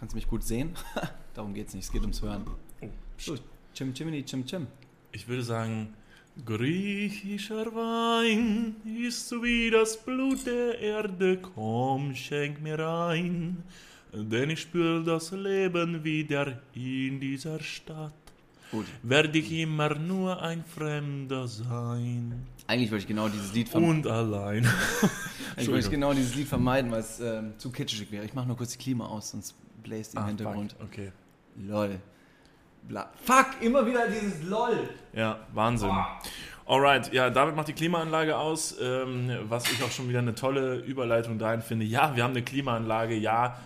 Kannst du mich gut sehen? Darum geht's nicht, es geht ums Hören. Oh, So, Chim Chimini, Chim Chim. Ich würde sagen, griechischer Wein ist wie das Blut der Erde, komm, schenk mir ein, denn ich spür das Leben wieder in dieser Stadt. Gut. Werde ich immer nur ein Fremder sein Eigentlich wollte ich genau dieses Lied vermeiden. und allein. Ich wollte genau dieses Lied vermeiden, weil es ähm, zu kitschig wäre. Ich mache nur kurz die Klima aus, sonst bläst im Ah, Hintergrund. fuck, Okay. LOL. Bla. Fuck, immer wieder dieses LOL. Ja, Wahnsinn. Alright, ja, David macht die Klimaanlage aus, ähm, was ich auch schon wieder eine tolle Überleitung dahin finde. Ja, wir haben eine Klimaanlage, ja.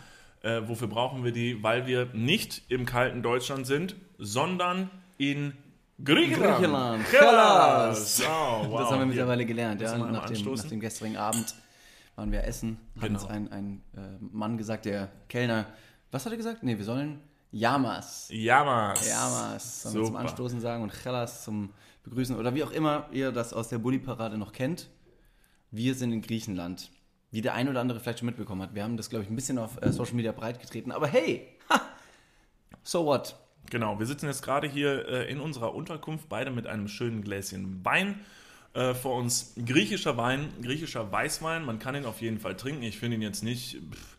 Äh, wofür brauchen wir die? Weil wir nicht im kalten Deutschland sind, sondern in Griechenland. Griechenland. Hellas. Oh, wow. das haben wir mittlerweile gelernt, ja. Nach dem, nach dem gestrigen Abend waren wir essen. Hat Genau. uns ein, ein äh, Mann gesagt, der Kellner. Was hat er gesagt? Nee, wir sollen Yamas. Yamas. Yamas. Sollen wir zum. Anstoßen sagen und Chelas zum Begrüßen. Oder wie auch immer ihr das aus der Bulli-Parade noch kennt. Wir sind in Griechenland. Wie der ein oder andere vielleicht schon mitbekommen hat. Wir haben das, glaube ich, ein bisschen auf äh, Social Media breitgetreten. Aber hey, ha, so what? Genau, wir sitzen jetzt gerade hier äh, in unserer Unterkunft, beide mit einem schönen Gläschen Wein. Äh, vor uns griechischer Wein, griechischer Weißwein. Man kann ihn auf jeden Fall trinken. Ich finde ihn jetzt nicht pff,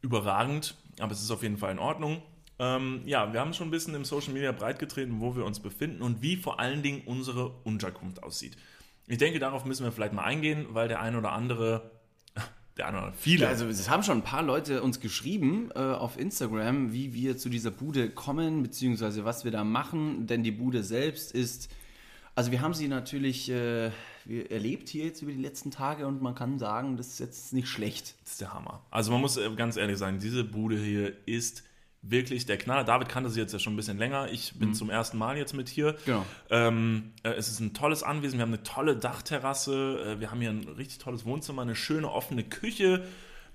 überragend, aber es ist auf jeden Fall in Ordnung. Ähm, ja, wir haben schon ein bisschen im Social Media breitgetreten, wo wir uns befinden und wie vor allen Dingen unsere Unterkunft aussieht. Ich denke, darauf müssen wir vielleicht mal eingehen, weil der ein oder andere, der eine oder viele, Ja, also es haben schon ein paar Leute uns geschrieben äh, auf Instagram, wie wir zu dieser Bude kommen, beziehungsweise was wir da machen, denn die Bude selbst ist, also wir haben sie natürlich äh, erlebt hier jetzt über die letzten Tage und man kann sagen, das ist jetzt nicht schlecht. Das ist der Hammer. Also man muss äh, ganz ehrlich sagen, diese Bude hier ist wirklich der Knaller. David kannte sie jetzt ja schon ein bisschen länger. Ich bin zum ersten Mal jetzt mit hier. Genau. Ähm, äh, es ist ein tolles Anwesen. Wir haben eine tolle Dachterrasse. Äh, wir haben hier ein richtig tolles Wohnzimmer, eine schöne offene Küche.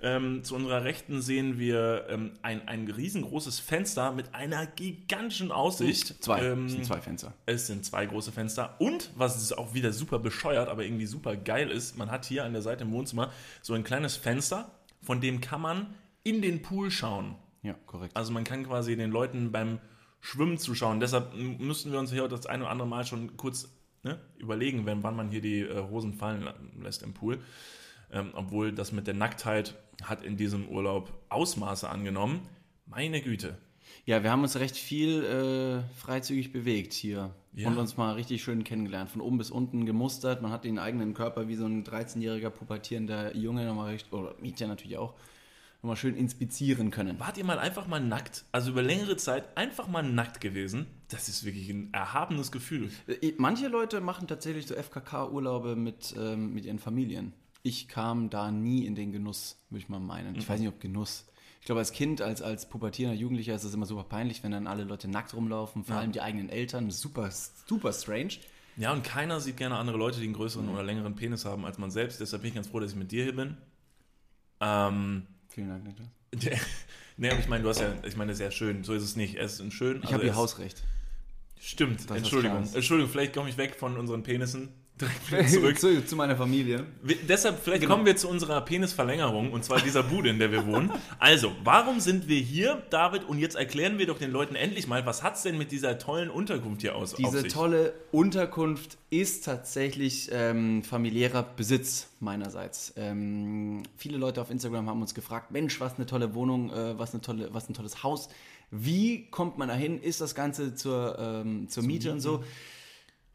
Ähm, zu unserer Rechten sehen wir ähm, ein, ein riesengroßes Fenster mit einer gigantischen Aussicht. Zwei, Ähm, das sind zwei Fenster. es sind zwei große Fenster und was ist auch wieder super bescheuert, aber irgendwie super geil ist, man hat hier an der Seite im Wohnzimmer so ein kleines Fenster, von dem kann man in den Pool schauen. Ja, korrekt. Also man kann quasi den Leuten beim Schwimmen zuschauen. Deshalb müssten wir uns hier das ein oder andere Mal schon kurz ne, überlegen, wenn, wann man hier die äh, Hosen fallen lässt im Pool. Ähm, obwohl das mit der Nacktheit hat in diesem Urlaub Ausmaße angenommen. Meine Güte. Ja, wir haben uns recht viel äh, freizügig bewegt hier Ja. und uns mal richtig schön kennengelernt. Von oben bis unten gemustert. Man hat den eigenen Körper wie so ein 13-jähriger pubertierender Junge nochmal richtig, oder Mädchen natürlich auch, nochmal schön inspizieren können. Wart ihr mal einfach mal nackt? Also über längere Zeit einfach mal nackt gewesen? Das ist wirklich ein erhabenes Gefühl. Äh, Manche Leute machen tatsächlich so FKK-Urlaube mit, ähm, mit ihren Familien. Ich kam da nie in den Genuss, würde ich mal meinen. Ich weiß nicht, ob Genuss. Ich glaube, als Kind, als, als pubertierender Jugendlicher ist es immer super peinlich, wenn dann alle Leute nackt rumlaufen, vor allem die eigenen Eltern. Super, super strange. Ja, und keiner sieht gerne andere Leute, die einen größeren oder längeren Penis haben als man selbst. Deshalb bin ich ganz froh, dass ich mit dir hier bin. Ähm, Vielen Dank, Niklas. nee, aber ich meine, du hast ja, ich meine, sehr schön. So ist es nicht. Er ist ein schön. Ich also habe ihr Hausrecht. Stimmt, ist Entschuldigung. Entschuldigung, vielleicht komme ich weg von unseren Penissen. Direkt zurück. zu, zu meiner Familie. Wir, deshalb, vielleicht Genau. kommen wir zu unserer Penisverlängerung und zwar dieser Bude, in der wir wohnen. Also, warum sind wir hier, David? Und jetzt erklären wir doch den Leuten endlich mal, was hat's denn mit dieser tollen Unterkunft hier aus? Diese tolle Unterkunft ist tatsächlich ähm, familiärer Besitz meinerseits. Ähm, viele Leute auf Instagram haben uns gefragt, Mensch, was eine tolle Wohnung, äh, was, eine tolle, was ein tolles Haus. Wie kommt man dahin? Ist das Ganze zur, ähm, zur Miete und so?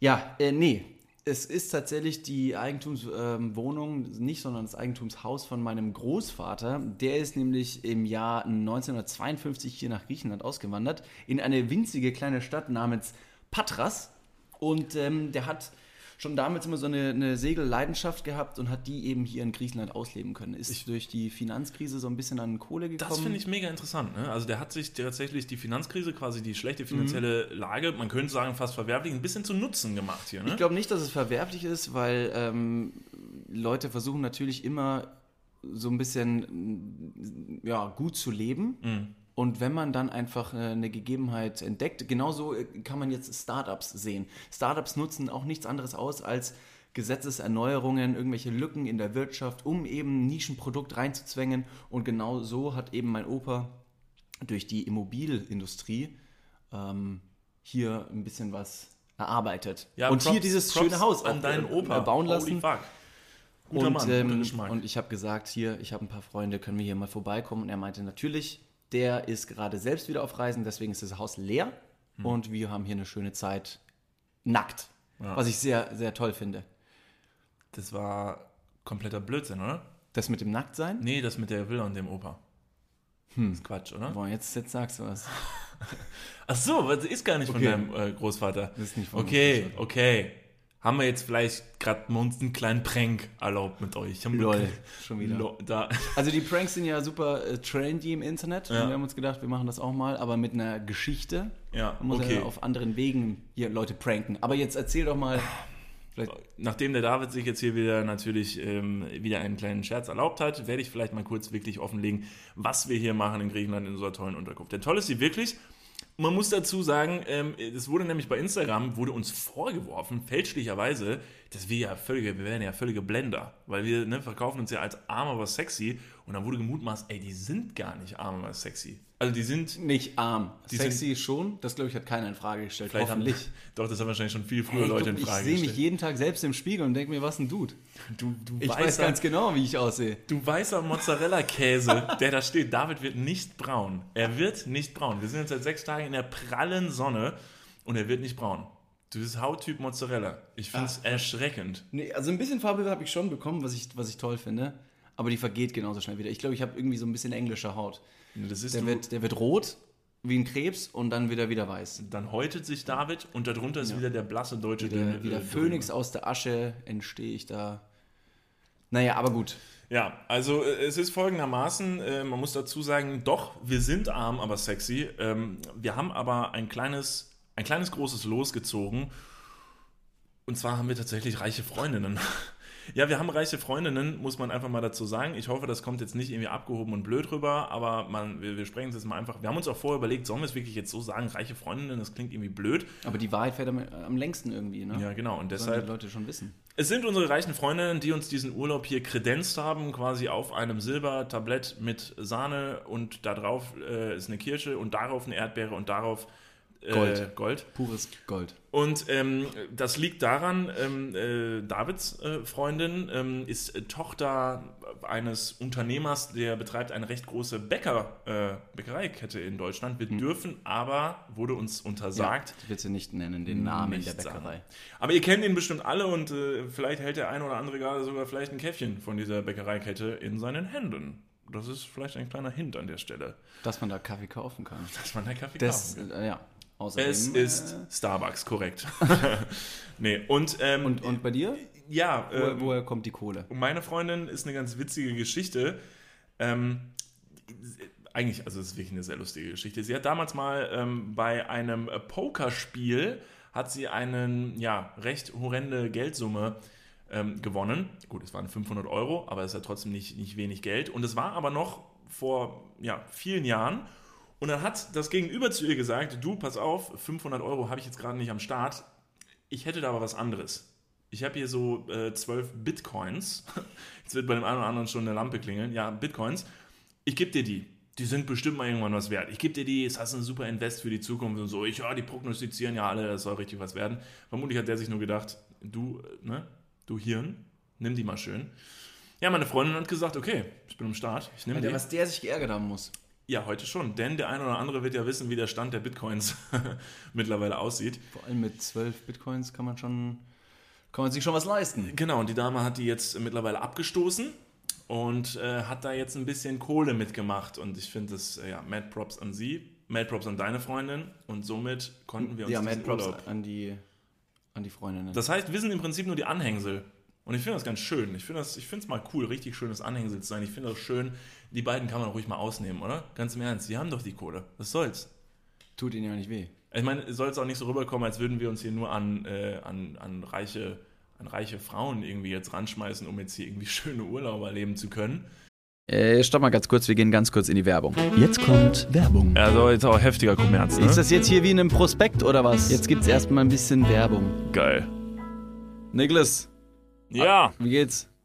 Ja, äh, nee. Es ist tatsächlich die Eigentumswohnung, nicht, sondern das Eigentumshaus von meinem Großvater. Der ist nämlich im Jahr 1952 hier nach Griechenland ausgewandert, in eine winzige kleine Stadt namens Patras. Und ähm, der hat schon damals immer so eine, eine Segelleidenschaft gehabt und hat die eben hier in Griechenland ausleben können. Ist durch die Finanzkrise so ein bisschen an Kohle gekommen. Das finde ich mega interessant. Ne? Also der hat sich tatsächlich die Finanzkrise, quasi die schlechte finanzielle Lage, man könnte sagen fast verwerblich, ein bisschen zu Nutzen gemacht hier. Ne? Ich glaube nicht, dass es verwerflich ist, weil ähm, Leute versuchen natürlich immer so ein bisschen ja, gut zu leben. Mhm. Und wenn man dann einfach äh, eine Gegebenheit entdeckt, genauso äh, kann man jetzt Startups sehen. Startups nutzen auch nichts anderes aus als Gesetzeserneuerungen, irgendwelche Lücken in der Wirtschaft, um eben ein Nischenprodukt reinzuzwängen. Und genau so hat eben mein Opa durch die Immobilienindustrie ähm, hier ein bisschen was erarbeitet. Ja, und hier Props- dieses Props schöne Haus an deinen äh, Opa bauen lassen. und, Mann, ähm, und ich habe gesagt, hier, ich habe ein paar Freunde, können wir hier mal vorbeikommen? Und er meinte, natürlich, der ist gerade selbst wieder auf Reisen, deswegen ist das Haus leer Hm. und wir haben hier eine schöne Zeit nackt. Was ich sehr, sehr toll finde. das war kompletter Blödsinn, oder? Das mit dem Nacktsein? Nee, das mit der Villa und dem Opa. Hm. Das ist Quatsch, oder? Boah, jetzt, jetzt sagst du was. Ach so, das ist gar nicht Okay. von deinem äh, Großvater. Das ist nicht von Okay, okay. Haben wir jetzt vielleicht gerade uns einen kleinen Prank erlaubt mit euch? Haben wir- Lol, schon wieder. Lo- da. Also die Pranks sind ja super äh, trendy im Internet. Ja. Und wir haben uns gedacht, wir machen das auch mal, aber mit einer Geschichte. Ja, Man muss okay. ja auf anderen Wegen hier Leute pranken. Aber jetzt erzähl doch mal. Vielleicht, Nachdem der David sich jetzt hier wieder natürlich ähm, wieder einen kleinen Scherz erlaubt hat, werde ich vielleicht mal kurz wirklich offenlegen, was wir hier machen in Griechenland in unserer tollen Unterkunft. Denn toll ist sie wirklich. Man muss dazu sagen, ähm, es wurde nämlich bei Instagram, wurde uns vorgeworfen, fälschlicherweise, dass wir ja völlige, wir wären ja völlige Blender, weil wir ne, verkaufen uns ja als arm, aber sexy und dann wurde gemutmaßt, ey, die sind gar nicht arm, aber sexy. Also die sind nicht arm. Die Sexy schon. Das, glaube ich, hat keiner in Frage gestellt. Vielleicht haben, Hoffentlich. doch, das haben wahrscheinlich schon viel früher Ey, Leute in ich Frage sehe mich gestellt. jeden Tag selbst im Spiegel und denke mir, was ein Dude. Du, du, Ich weißer, weiß ganz genau, wie ich aussehe. du weißer Mozzarella-Käse, der da steht. David wird nicht braun. Er wird nicht braun. Wir sind jetzt seit sechs Tagen in der prallen Sonne und er wird nicht braun. Du bist Hauttyp Mozzarella. Ich finde es erschreckend. Nee, also ein bisschen Farbe habe ich schon bekommen, was ich, was ich toll finde. Aber die vergeht genauso schnell wieder. Ich glaube, ich habe irgendwie so ein bisschen englische Haut. Das ist Der wird, der wird rot, wie ein Krebs, und dann wieder wieder weiß. dann häutet sich David und darunter ist wieder der blasse deutsche wie der äh, Phönix aus der Asche entstehe ich da. Naja, aber gut. Ja, also äh, es ist folgendermaßen, äh, man muss dazu sagen, doch, wir sind arm, aber sexy. Ähm, wir haben aber ein kleines, ein kleines großes Los gezogen. Und zwar haben wir tatsächlich reiche Freundinnen. Ja, wir haben reiche Freundinnen, muss man einfach mal dazu sagen. Ich hoffe, das kommt jetzt nicht irgendwie abgehoben und blöd rüber, aber man, wir, wir sprechen es jetzt mal einfach. Wir haben uns auch vorher überlegt, sollen wir es wirklich jetzt so sagen, reiche Freundinnen, das klingt irgendwie blöd. Aber die Wahrheit fährt am, am längsten irgendwie, ne? Ja, genau. Und Sollen deshalb die Leute schon wissen. es sind unsere reichen Freundinnen, die uns diesen Urlaub hier kredenzt haben, quasi auf einem Silbertablett mit Sahne und da drauf äh, ist eine Kirsche und darauf eine Erdbeere und darauf äh, Gold. Gold. Pures Gold. Und ähm, das liegt daran, ähm, äh, Davids äh, Freundin ähm, ist äh, Tochter eines Unternehmers, der betreibt eine recht große Bäcker, äh, Bäckereikette in Deutschland. Wir dürfen aber, wurde uns untersagt, Ich will sie nicht nennen, den Namen der Bäckerei. sagen. Aber ihr kennt ihn bestimmt alle und äh, vielleicht hält der eine oder andere gerade sogar vielleicht ein Käffchen von dieser Bäckereikette in seinen Händen. Das ist vielleicht ein kleiner Hint an der Stelle, Dass man da Kaffee kaufen kann. dass man da Kaffee Das, kaufen kann. äh, ja. Außerdem, Es ist Starbucks, korrekt. nee, und, ähm, Äh, und, und bei dir? ja, Woher, ähm, woher kommt die Kohle? meine Freundin ist eine ganz witzige Geschichte. Ähm, eigentlich, also es ist wirklich eine sehr lustige Geschichte. Sie hat damals mal ähm, bei einem äh, Pokerspiel hat sie einen, ja, recht horrende Geldsumme ähm, gewonnen. Gut, es waren 500 Euro, aber es ist ja trotzdem nicht, nicht wenig Geld. Und es war aber noch vor ja, vielen Jahren. Und dann hat das Gegenüber zu ihr gesagt, du, pass auf, 500 Euro habe ich jetzt gerade nicht am Start. Ich hätte da aber was anderes. Ich habe hier so äh, 12 Bitcoins. Jetzt wird bei dem einen oder anderen schon eine Lampe klingeln. Ja, Bitcoins. Ich gebe dir die. Die sind bestimmt mal irgendwann was wert. Ich gebe dir die, es hast ein super Invest für die Zukunft und so. Ich, ja, die prognostizieren ja alle, es soll richtig was werden. Vermutlich hat der sich nur gedacht, du, ne, du Hirn, nimm die mal schön. Ja, meine Freundin hat gesagt, okay, ich bin am Start, ich nehme die. Was der sich geärgert haben muss. Ja, heute schon, denn der eine oder andere wird ja wissen, wie der Stand der Bitcoins mittlerweile aussieht. Vor allem mit 12 Bitcoins kann man schon, kann man sich schon was leisten. Genau, und die Dame hat die jetzt mittlerweile abgestoßen und äh, hat da jetzt ein bisschen Kohle mitgemacht. Und ich finde das, äh, ja, Mad Props an sie, Mad Props an deine Freundin und somit konnten wir uns Ja, Mad Props Urlaub... an die, an die Freundinnen. Das heißt, wir sind im Prinzip nur die Anhängsel. Und ich finde das ganz schön. Ich finde es mal cool, richtig schönes Anhängsel zu sein. Ich finde das schön, die beiden kann man ruhig mal ausnehmen, oder? Ganz im Ernst, die haben doch die Kohle. Was soll's? Tut ihnen ja nicht weh. Ich meine, es soll es auch nicht so rüberkommen, als würden wir uns hier nur an, äh, an, an, reiche, an reiche Frauen irgendwie jetzt ranschmeißen, um jetzt hier irgendwie schöne Urlaube erleben zu können. Äh, stopp mal ganz kurz, wir gehen ganz kurz in die Werbung. Jetzt kommt Werbung. Also jetzt auch heftiger Kommerz, ne? Ist das jetzt hier wie in einem Prospekt oder was? Jetzt gibt's erstmal ein bisschen Werbung. geil? Niklas, Ja, wie geht's?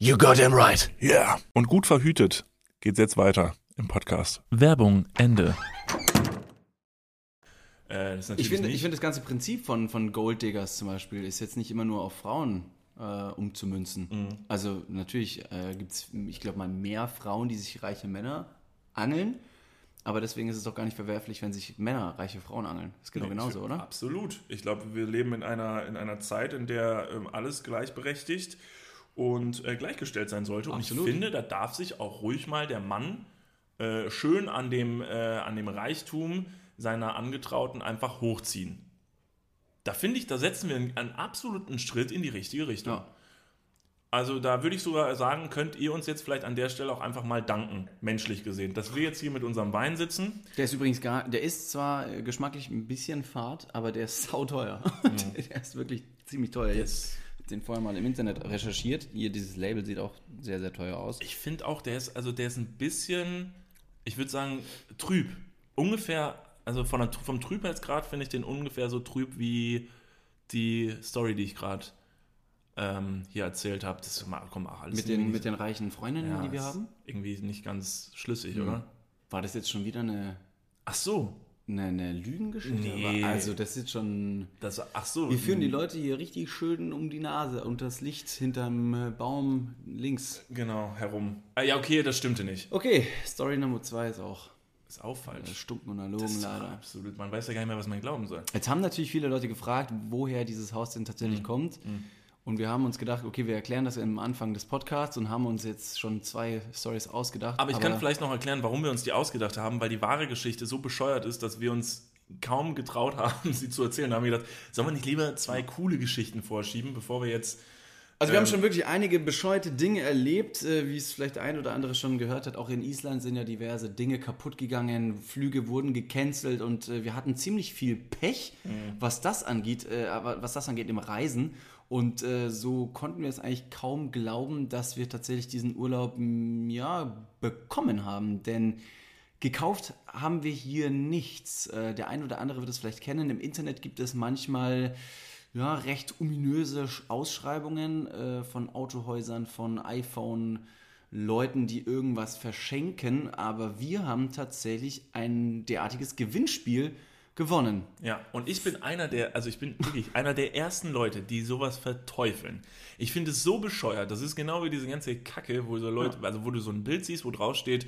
you got him right. Ja. Yeah. Und gut verhütet geht's jetzt weiter im Podcast. Werbung, Ende. Äh, das ist Ich finde, ich finde das ganze Prinzip von, von Golddiggers zum Beispiel ist jetzt nicht immer nur auf Frauen äh, umzumünzen. Mhm. Also natürlich äh, gibt es, ich glaube mal, mehr Frauen, die sich reiche Männer angeln. Aber deswegen ist es doch gar nicht verwerflich, wenn sich Männer reiche Frauen angeln. Ist genau Nee, genauso, oder? Absolut. Ich glaube, wir leben in einer, in einer Zeit, in der ähm, alles gleichberechtigt und äh, gleichgestellt sein sollte. Absolut. Und ich finde, da darf sich auch ruhig mal der Mann äh, schön an dem, äh, an dem Reichtum seiner Angetrauten einfach hochziehen. Da finde ich, da setzen wir einen, einen absoluten Schritt in die richtige Richtung. Ja. Also da würde ich sogar sagen, könnt ihr uns jetzt vielleicht an der Stelle auch einfach mal danken, menschlich gesehen, dass wir jetzt hier mit unserem Wein sitzen. Der ist übrigens gar, der ist zwar äh, geschmacklich ein bisschen fad, aber der ist sauteuer. der ist wirklich ziemlich teuer. Jetzt den vorher mal im Internet recherchiert. Hier, dieses Label sieht auch sehr, sehr teuer aus. Ich finde auch, der ist, also der ist ein bisschen, ich würde sagen, trüb. Ungefähr, also von der, vom Trübheitsgrad finde ich den ungefähr so trüb wie die Story, die ich gerade ähm, hier erzählt habe. Das kommt auch alles Mit den, mit den reichen Freundinnen, ja, die wir haben? Irgendwie nicht ganz schlüssig, Mhm. oder? War das jetzt schon wieder eine, Ach so. Eine, eine Lügengeschichte? Nee. Aber Also, das ist schon. Das, ach so. Wir führen die Leute hier richtig schön um die Nase und das Licht hinterm äh, Baum links. Genau, herum. Ah, ja, okay, das stimmte nicht. Okay, Story Nummer zwei ist auch Ist auch äh, falsch. stunken und Das erlogen leider. absolut. Man weiß ja gar nicht mehr, was man glauben soll. Jetzt haben natürlich viele Leute gefragt, woher dieses Haus denn Mhm. tatsächlich kommt. Und wir haben uns gedacht, okay, wir erklären das am Anfang des Podcasts und haben uns jetzt schon zwei Stories ausgedacht. Aber ich kann vielleicht noch erklären, warum wir uns die ausgedacht haben, weil die wahre Geschichte so bescheuert ist, dass wir uns kaum getraut haben, sie zu erzählen. Da haben wir gedacht, sollen wir nicht lieber zwei coole Geschichten vorschieben, bevor wir jetzt. Also wir haben Ähm, schon wirklich einige bescheuerte Dinge erlebt, äh, wie es vielleicht ein oder andere schon gehört hat. Auch in Island sind ja diverse Dinge kaputt gegangen, Flüge wurden gecancelt und äh, wir hatten ziemlich viel Pech, was das angeht, äh, aber was das angeht im Reisen. Und äh, so konnten wir es eigentlich kaum glauben, dass wir tatsächlich diesen Urlaub ja bekommen haben, denn Gekauft haben wir hier nichts. Äh, Der ein oder andere wird es vielleicht kennen. Im Internet gibt es manchmal ja, recht ominöse Sch- Ausschreibungen äh, von Autohäusern, von iPhone. Leuten, die irgendwas verschenken, aber wir haben tatsächlich ein derartiges Gewinnspiel gewonnen. Ja, und ich bin einer der, also ich bin wirklich einer der ersten Leute, die sowas verteufeln. Ich finde es so bescheuert. Das ist genau wie diese ganze Kacke, wo so Leute, also wo du so ein Bild siehst, wo drauf steht,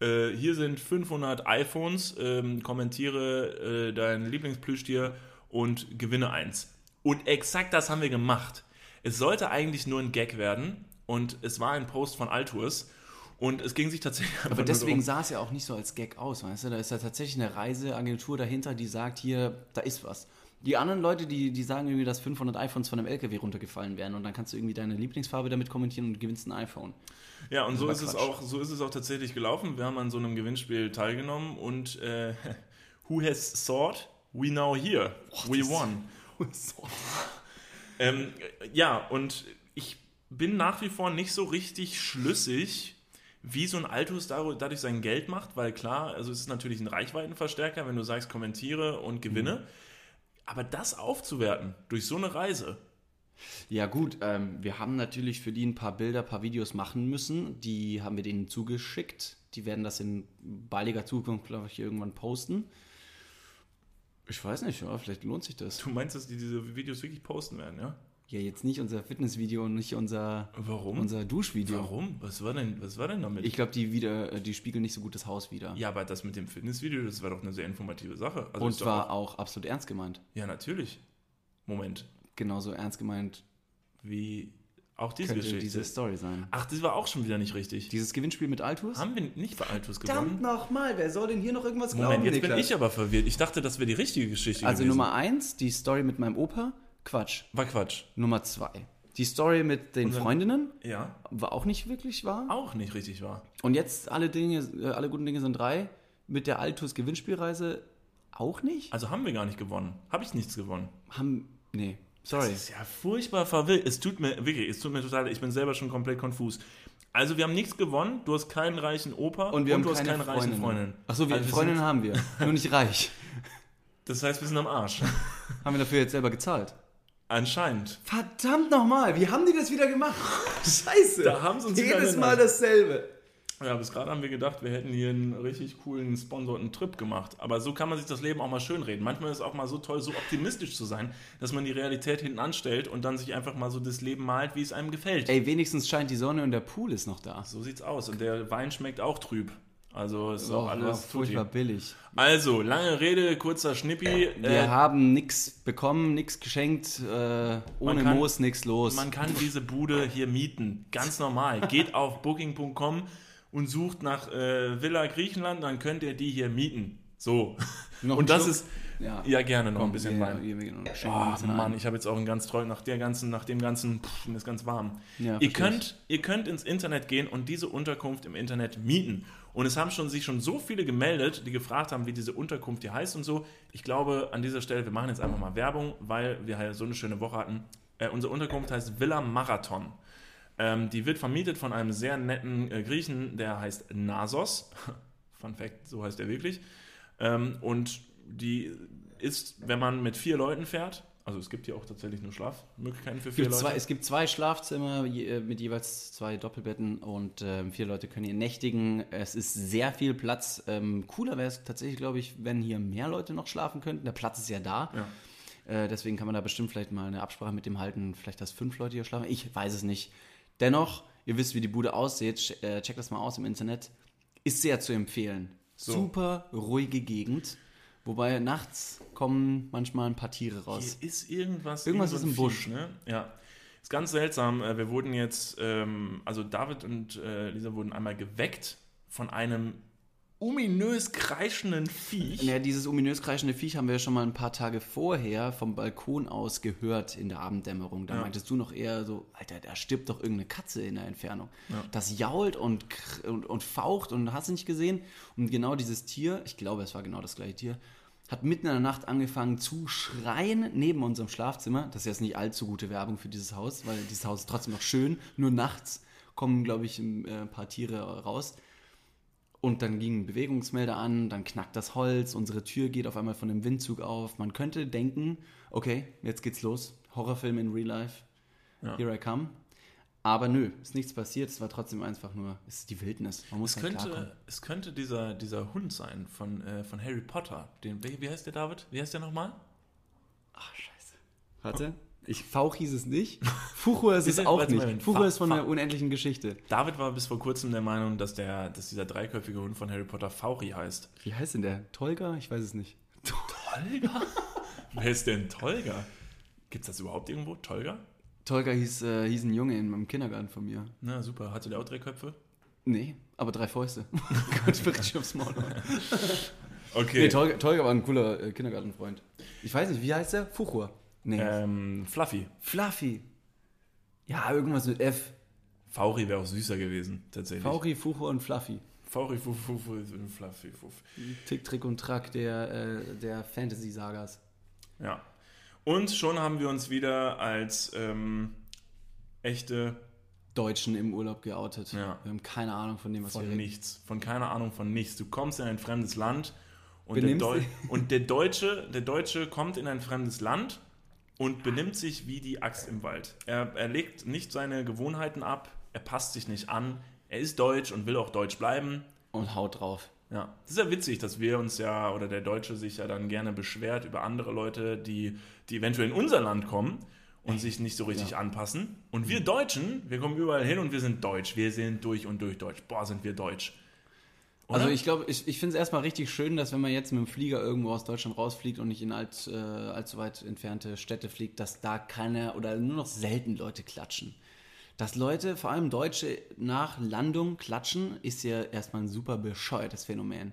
äh, hier sind 500 iPhones, ähm, kommentiere äh, dein Lieblingsplüschtier und gewinne eins. Und exakt das haben wir gemacht. Es sollte eigentlich nur ein Gag werden und es war ein Post von Altours. Und es ging sich tatsächlich Aber deswegen sah es ja auch nicht so als Gag aus, weißt du? Da ist ja tatsächlich eine Reiseagentur dahinter, die sagt, hier, da ist was. Die anderen Leute, die, die sagen irgendwie, dass 500 iPhones von einem LKW runtergefallen wären und dann kannst du irgendwie deine Lieblingsfarbe damit kommentieren und gewinnst ein iPhone. Ja, und so ist, es auch, so ist es auch tatsächlich gelaufen. Wir haben an so einem Gewinnspiel teilgenommen und äh, Who has thought? We now here. We das- won. Ähm, ja, und ich bin nach wie vor nicht so richtig schlüssig, wie so ein Altus dadurch sein Geld macht, weil klar, also es ist natürlich ein Reichweitenverstärker, wenn du sagst, kommentiere und gewinne. Aber das aufzuwerten durch so eine Reise, Ja gut, ähm, wir haben natürlich für die ein paar Bilder, ein paar Videos machen müssen. Die haben wir denen zugeschickt. Die werden das in baldiger Zukunft, glaube ich, irgendwann posten. Ich weiß nicht, ja, vielleicht lohnt sich das. du meinst, dass die diese Videos wirklich posten werden, ja? Ja, jetzt nicht unser Fitnessvideo und nicht unser, Warum? unser Duschvideo. Warum? Was war denn, was war denn damit? Ich glaube, die wieder, äh, die spiegeln nicht so gut das Haus wieder. ja, aber das mit dem Fitnessvideo, das war doch eine sehr informative Sache. Also und war Auch, auch absolut ernst gemeint. ja, natürlich. Moment. Genauso ernst gemeint Wie auch diese könnte Geschichte. diese Story sein. Ach, das war auch schon wieder nicht richtig. Dieses Gewinnspiel mit Altus? Haben wir nicht bei Altus Verdammt gewonnen? nochmal, wer soll denn hier noch irgendwas Moment, jetzt bin ich aber verwirrt. Ich dachte, das wäre die richtige Geschichte Also gewesen. Nummer eins, die Story mit meinem Opa, Quatsch. War Quatsch. Nummer zwei, die Story mit den Unseren- Freundinnen, Ja, war auch nicht wirklich wahr. auch nicht richtig war. Und jetzt alle Dinge, äh, alle guten Dinge sind drei. Mit der Altus Gewinnspielreise auch nicht? Also haben wir gar nicht gewonnen. Habe ich nichts gewonnen. Haben, nee, sorry. Das ist ja furchtbar verwirrt. Es tut mir wirklich, es tut mir total, ich bin selber schon komplett konfus. Also wir haben nichts gewonnen, du hast keinen reichen Opa Und wir haben du hast keine keine reichen Freundin. Achso, Also Freundinnen haben wir, nur nicht reich. Das heißt, wir sind am Arsch. Haben wir dafür jetzt selber gezahlt? Anscheinend. Verdammt nochmal, wie haben die das wieder gemacht? Scheiße. Da haben sie uns Jedes. Mal dasselbe. Ja, bis gerade haben wir gedacht, wir hätten hier einen richtig coolen sponsorten Trip gemacht. Aber so kann man sich das Leben auch mal schön reden. Manchmal ist es auch mal so toll, so optimistisch zu sein, dass man die Realität hinten anstellt und dann sich einfach mal so das Leben malt, wie es einem gefällt. Ey, wenigstens scheint die Sonne und der Pool ist noch da. So sieht's aus. Und der Wein schmeckt auch trüb. Also ist auch war alles furchtbar billig. Also, lange Rede, kurzer Schnippi. Wir Äh, haben nichts bekommen, nichts geschenkt, äh, ohne kann- Moos nichts los. man kann diese Bude hier mieten. Ganz normal. Geht auf booking.com und sucht nach äh, Villa Griechenland, dann könnt ihr die hier mieten. So. Und das Schluck? ist. Ja, Ja, gerne noch Komm, ein bisschen Wein. Wir, wir, wir schenken ein Oh, bisschen Mann, ein. ich habe jetzt auch einen ganz treu nach der ganzen, nach dem ganzen, pff, mir ist ganz warm. Ja, ihr könnt, ihr könnt ins Internet gehen und diese Unterkunft im Internet mieten. Und es haben schon sich schon so viele gemeldet, die gefragt haben, wie diese Unterkunft hier heißt und so. Ich glaube, an dieser Stelle, wir machen jetzt einfach mal Werbung, weil wir halt so eine schöne Woche hatten. Äh, unsere Unterkunft heißt Villa Marathon. Ähm, die wird vermietet von einem sehr netten äh, Griechen, der heißt Nasos. Fun Fact, so heißt er wirklich. Ähm, und die ist, wenn man mit vier Leuten fährt, also es gibt hier auch tatsächlich nur Schlafmöglichkeiten für vier Leute. zwei, es gibt zwei Schlafzimmer äh, mit jeweils zwei Doppelbetten und ähm, vier Leute können hier nächtigen. Es ist sehr viel Platz. Ähm, cooler wäre es tatsächlich, glaube ich, wenn hier mehr Leute noch schlafen könnten. Der Platz ist ja da. Ja. Äh, deswegen kann man da bestimmt vielleicht mal eine Absprache mit dem halten, vielleicht dass fünf Leute hier schlafen. Ich weiß es nicht. Dennoch, ihr wisst, wie die Bude aussieht. Äh, Checkt das mal aus im Internet. Ist sehr zu empfehlen. So. Super ruhige Gegend. Wobei nachts kommen manchmal ein paar Tiere raus. Hier ist irgendwas. Irgendwas irgend ist im Busch. Ne? Ja. Ist ganz seltsam. Äh, Wir wurden jetzt, ähm, also David und äh, Lisa wurden einmal geweckt von einem ominös kreischenden Viech. Ja, dieses ominös kreischende Viech haben wir ja schon mal ein paar Tage vorher vom Balkon aus gehört in der Abenddämmerung. Da Ja. meintest du noch eher so, Alter, da stirbt doch irgendeine Katze in der Entfernung. Ja. Das jault und, und, und faucht und hast du nicht gesehen. Und genau dieses Tier, ich glaube, es war genau das gleiche Tier, hat mitten in der Nacht angefangen zu schreien neben unserem Schlafzimmer. Das ist jetzt nicht allzu gute Werbung für dieses Haus, weil dieses Haus ist trotzdem noch schön. Nur nachts kommen, glaube ich, ein äh, paar Tiere raus. Und dann ging ein Bewegungsmelder an, dann knackt das Holz, unsere Tür geht auf einmal von dem Windzug auf. Man könnte denken, okay, jetzt geht's los. Horrorfilm in Real Life. Ja. Here I come. Aber nö, ist nichts passiert. Es war trotzdem einfach nur, es ist die Wildnis. Man muss Es halt könnte, es könnte dieser, dieser Hund sein von, äh, von Harry Potter. Den, wie, wie heißt der David? Wie heißt der nochmal? Ach, scheiße. Warte. Ich, Fauch hieß es nicht. Fuchur ist es auch nicht. Fuchur ist von Fa- der unendlichen Geschichte. David war bis vor kurzem der Meinung, dass, der, dass dieser dreiköpfige Hund von Harry Potter Fauchi heißt. Wie heißt denn der? Tolga? Ich weiß es nicht. Tolga? Wer ist denn Tolga? Gibt es das überhaupt irgendwo? Tolga? Tolga hieß, äh, hieß ein Junge in meinem Kindergarten von mir. Na super. Hatte der auch drei Köpfe? Nee, aber drei Fäuste. Gott, richtig aufs Maul. Okay. Nee, Tolga, Tolga war ein cooler äh, Kindergartenfreund. Ich weiß nicht, wie heißt der? Fuchur. Nee. ähm, Fluffy. Fluffy. Ja, irgendwas mit F. Fauri wäre auch süßer gewesen, tatsächlich. Fauri, Fuchur und Fluffy. Fauri, Fu, Fu, Fu, Fluffy, Fuff. Tick, Trick und Track der, äh, der Fantasy-Sagas. Ja. Und schon haben wir uns wieder als ähm, echte Deutschen im Urlaub geoutet. Ja. Wir haben keine Ahnung von dem, was wir von reden. nichts, von keine Ahnung von nichts. Du kommst in ein fremdes Land und, der, Deu und der Deutsche, der Deutsche kommt in ein fremdes Land und benimmt sich wie die Axt im Wald. Er, er legt nicht seine Gewohnheiten ab, er passt sich nicht an, er ist deutsch und will auch deutsch bleiben. Und haut drauf. Ja, das ist ja witzig, dass wir uns ja, oder der Deutsche sich ja dann gerne beschwert über andere Leute, die, die eventuell in unser Land kommen und sich nicht so richtig Ja. anpassen. Und wir Deutschen, wir kommen überall hin und wir sind deutsch. Wir sind durch und durch deutsch. Boah, sind wir deutsch. Oder? Also ich glaube, ich, ich finde es erstmal richtig schön, dass wenn man jetzt mit dem Flieger irgendwo aus Deutschland rausfliegt und nicht in alt, äh, allzu weit entfernte Städte fliegt, dass da keine oder nur noch selten Leute klatschen. Dass Leute, vor allem Deutsche, nach Landung klatschen, ist ja erstmal ein super bescheuertes Phänomen.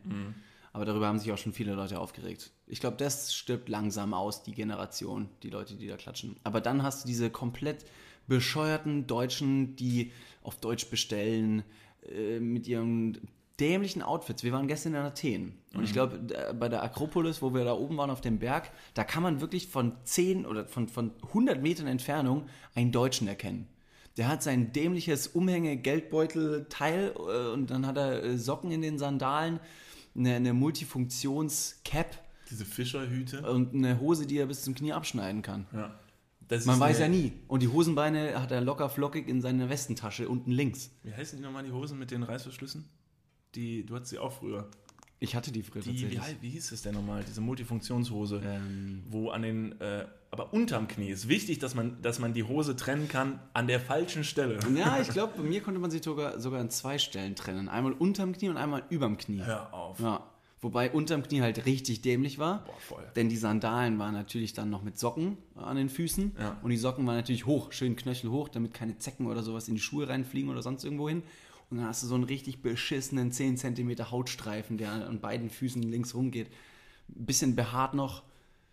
Aber darüber haben sich auch schon viele Leute aufgeregt. Ich glaube, das stirbt langsam aus, die Generation, die Leute, die da klatschen. Aber dann hast du diese komplett bescheuerten Deutschen, die auf Deutsch bestellen, äh, mit ihren dämlichen Outfits. Wir waren gestern in Athen. Und ich glaube, bei der Akropolis, wo wir da oben waren auf dem Berg, da kann man wirklich von 10 oder von, von 100 Metern Entfernung einen Deutschen erkennen. Der hat sein dämliches Umhänge-Geldbeutel-Teil äh, und dann hat er äh, Socken in den Sandalen, eine, eine Multifunktions-Cap Diese Fischerhüte. und eine Hose, die er bis zum Knie abschneiden kann. Ja. Man weiß ja nie. Und die Hosenbeine hat er locker flockig in seiner Westentasche unten links. Wie heißen die nochmal, die Hosen mit den Reißverschlüssen? Die, du hattest sie auch früher. Ich hatte die früher Die, wie, tatsächlich. hei- wie hieß es denn nochmal? Diese Multifunktionshose. Ähm, Wo an den, äh, aber unterm Knie ist wichtig, dass man, dass man die Hose trennen kann an der falschen Stelle. ja, ich glaube, bei mir konnte man sie sogar, sogar an zwei Stellen trennen. Einmal unterm Knie und einmal überm Knie. Hör auf. Ja. Wobei unterm Knie halt richtig dämlich war. Boah, voll. Denn die Sandalen waren natürlich dann noch mit Socken an den Füßen. Ja. Und die Socken waren natürlich hoch, schön Knöchel hoch, damit keine Zecken oder sowas in die Schuhe reinfliegen oder sonst irgendwo hin. Und dann hast du so einen richtig beschissenen 10 cm Hautstreifen, der an beiden Füßen links rumgeht. Ein bisschen behaart noch.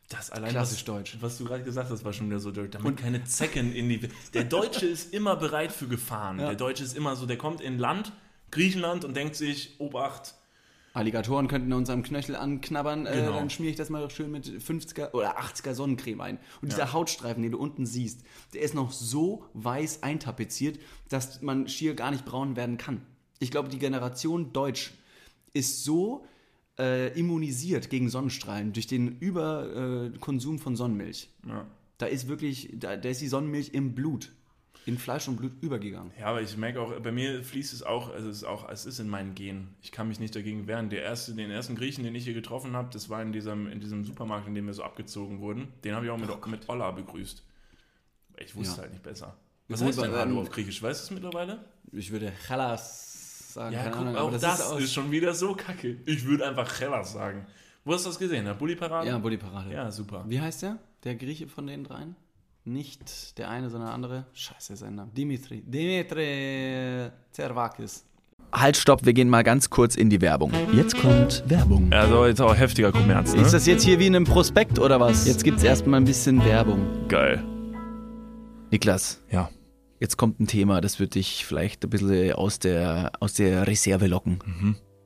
Das allein Klassisch was, deutsch. Was du gerade gesagt hast, war schon wieder so durch. Damit keine Zecken in die. Der Deutsche ist immer bereit für Gefahren. Ja. Der Deutsche ist immer so, der kommt in Land, Griechenland und denkt sich, Obacht, Alligatoren könnten uns am Knöchel anknabbern, äh, Genau. dann schmiere ich das mal schön mit 50er oder 80er Sonnencreme ein. Und dieser Hautstreifen, den du unten siehst, der ist noch so weiß eintapeziert, dass man schier gar nicht braun werden kann. Ich glaube, die Generation Deutsch ist so äh, immunisiert gegen Sonnenstrahlen durch den Überkonsum äh, von Sonnenmilch. Ja. Da ist wirklich, da, da ist die Sonnenmilch im Blut, in Fleisch und Blut übergegangen. Ja, aber ich merke auch, bei mir fließt es auch, also es ist auch, es ist in meinen Genen. Ich kann mich nicht dagegen wehren. Der erste, den ersten Griechen, den ich hier getroffen habe, das war in diesem, in diesem Supermarkt, in dem wir so abgezogen wurden. Den habe ich auch mit, mit Olla begrüßt. Ich wusste Ja. halt nicht besser. Was heißt denn Hallo auf Griechisch? Weißt du es mittlerweile? Ich würde Hellas sagen, Ja, guck, Ahnung, auch aber das, ist ist, schon wieder so kacke. Ich würde einfach Hellas sagen. Wo hast du das gesehen? Der Bulli-Parade? Ja, Bulli-Parade. Ja, super. Wie heißt der? Der Grieche von den dreien? Nicht der eine, sondern der andere. Scheiße, sein Name. Dimitri. Dimitri Zervakis. Halt, stopp, wir gehen mal ganz kurz in die Werbung. Jetzt kommt Werbung. Ja, so jetzt auch heftiger Kommerz, ne? Ist das jetzt hier wie in einem Prospekt oder was? Jetzt gibt's erstmal ein bisschen Werbung. geil. Niklas, Ja. jetzt kommt ein Thema, das wird dich vielleicht ein bisschen aus der, aus der Reserve locken.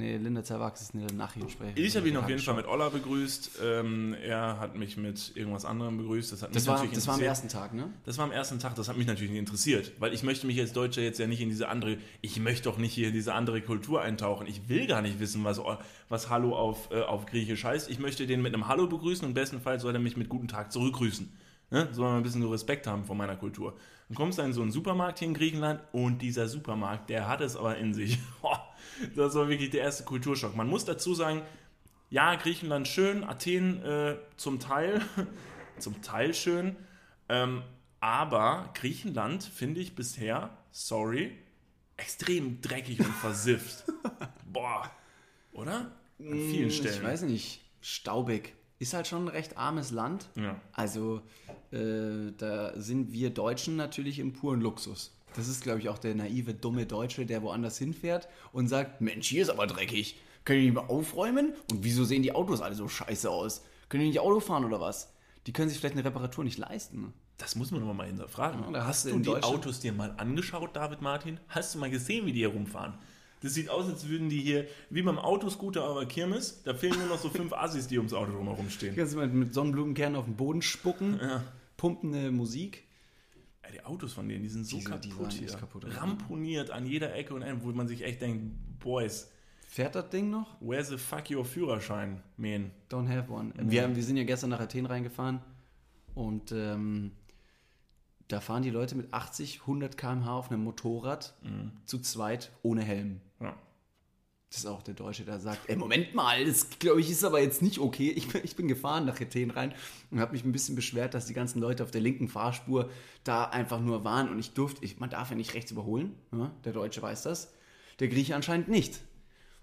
Nee, Linda Zerwachs ist eine Nachrichtensprecherin. Ich habe ihn auf jeden Fall mit Olla begrüßt. Ähm, er hat mich mit irgendwas anderem begrüßt. Das hat Das mich war, natürlich das war am ersten Tag, ne? Das war am ersten Tag, das hat mich natürlich nicht interessiert, weil ich möchte mich als Deutscher jetzt ja nicht in diese andere, ich möchte doch nicht hier in diese andere Kultur eintauchen. Ich will gar nicht wissen, was, was Hallo auf, äh, auf Griechisch heißt. Ich möchte den mit einem Hallo begrüßen und im besten Fall soll er mich mit guten Tag zurückgrüßen. Ne? Soll man ein bisschen so Respekt haben vor meiner Kultur. Dann kommst du in so einen Supermarkt hier in Griechenland und dieser Supermarkt, der hat es aber in sich. das war wirklich der erste Kulturschock. Man muss dazu sagen, ja, Griechenland schön, Athen äh, zum Teil, zum Teil schön, ähm, aber Griechenland finde ich bisher, sorry, extrem dreckig und versifft. Boah, oder? An vielen Stellen. Ich weiß nicht. Staubig. Ist halt schon ein recht armes Land. Ja. Also, äh, da sind wir Deutschen natürlich im puren Luxus. Das ist, glaube ich, auch der naive, dumme Deutsche, der woanders hinfährt und sagt: Mensch, hier ist aber dreckig. Können die nicht mal aufräumen? Und wieso sehen die Autos alle so scheiße aus? Können die nicht Auto fahren oder was? Die können sich vielleicht eine Reparatur nicht leisten. Das muss man aber mal hinterfragen. Ja, hast hast du die Autos dir mal angeschaut, David Martin? Hast du mal gesehen, wie die hier rumfahren? Das sieht aus, als würden die hier, wie beim Autoscooter aber Kirmes, da fehlen nur noch so fünf Assis, die ums Auto drumherum stehen. Kannst du mal mit Sonnenblumenkernen auf den Boden spucken, Ja. pumpende Musik. Ey, die Autos von denen, die sind so Die sind- die kaputt hier. kaputt? Ramponiert an jeder Ecke und Ende, wo man sich echt denkt, Boys, Fährt das Ding noch? where's the fuck your Führerschein, man? Don't have one. Wir, haben- wir sind ja gestern nach Athen reingefahren und ähm, da fahren die Leute mit 80, 100 km/h auf einem Motorrad zu zweit ohne Helm. Ja. Das ist auch der Deutsche, der sagt, ey, Moment mal, das glaube ich ist aber jetzt nicht okay. Ich bin, ich bin gefahren nach Athen rein und habe mich ein bisschen beschwert, dass die ganzen Leute auf der linken Fahrspur da einfach nur waren und ich durfte, ich, man darf ja nicht rechts überholen, ja? der Deutsche weiß das, der Grieche anscheinend nicht.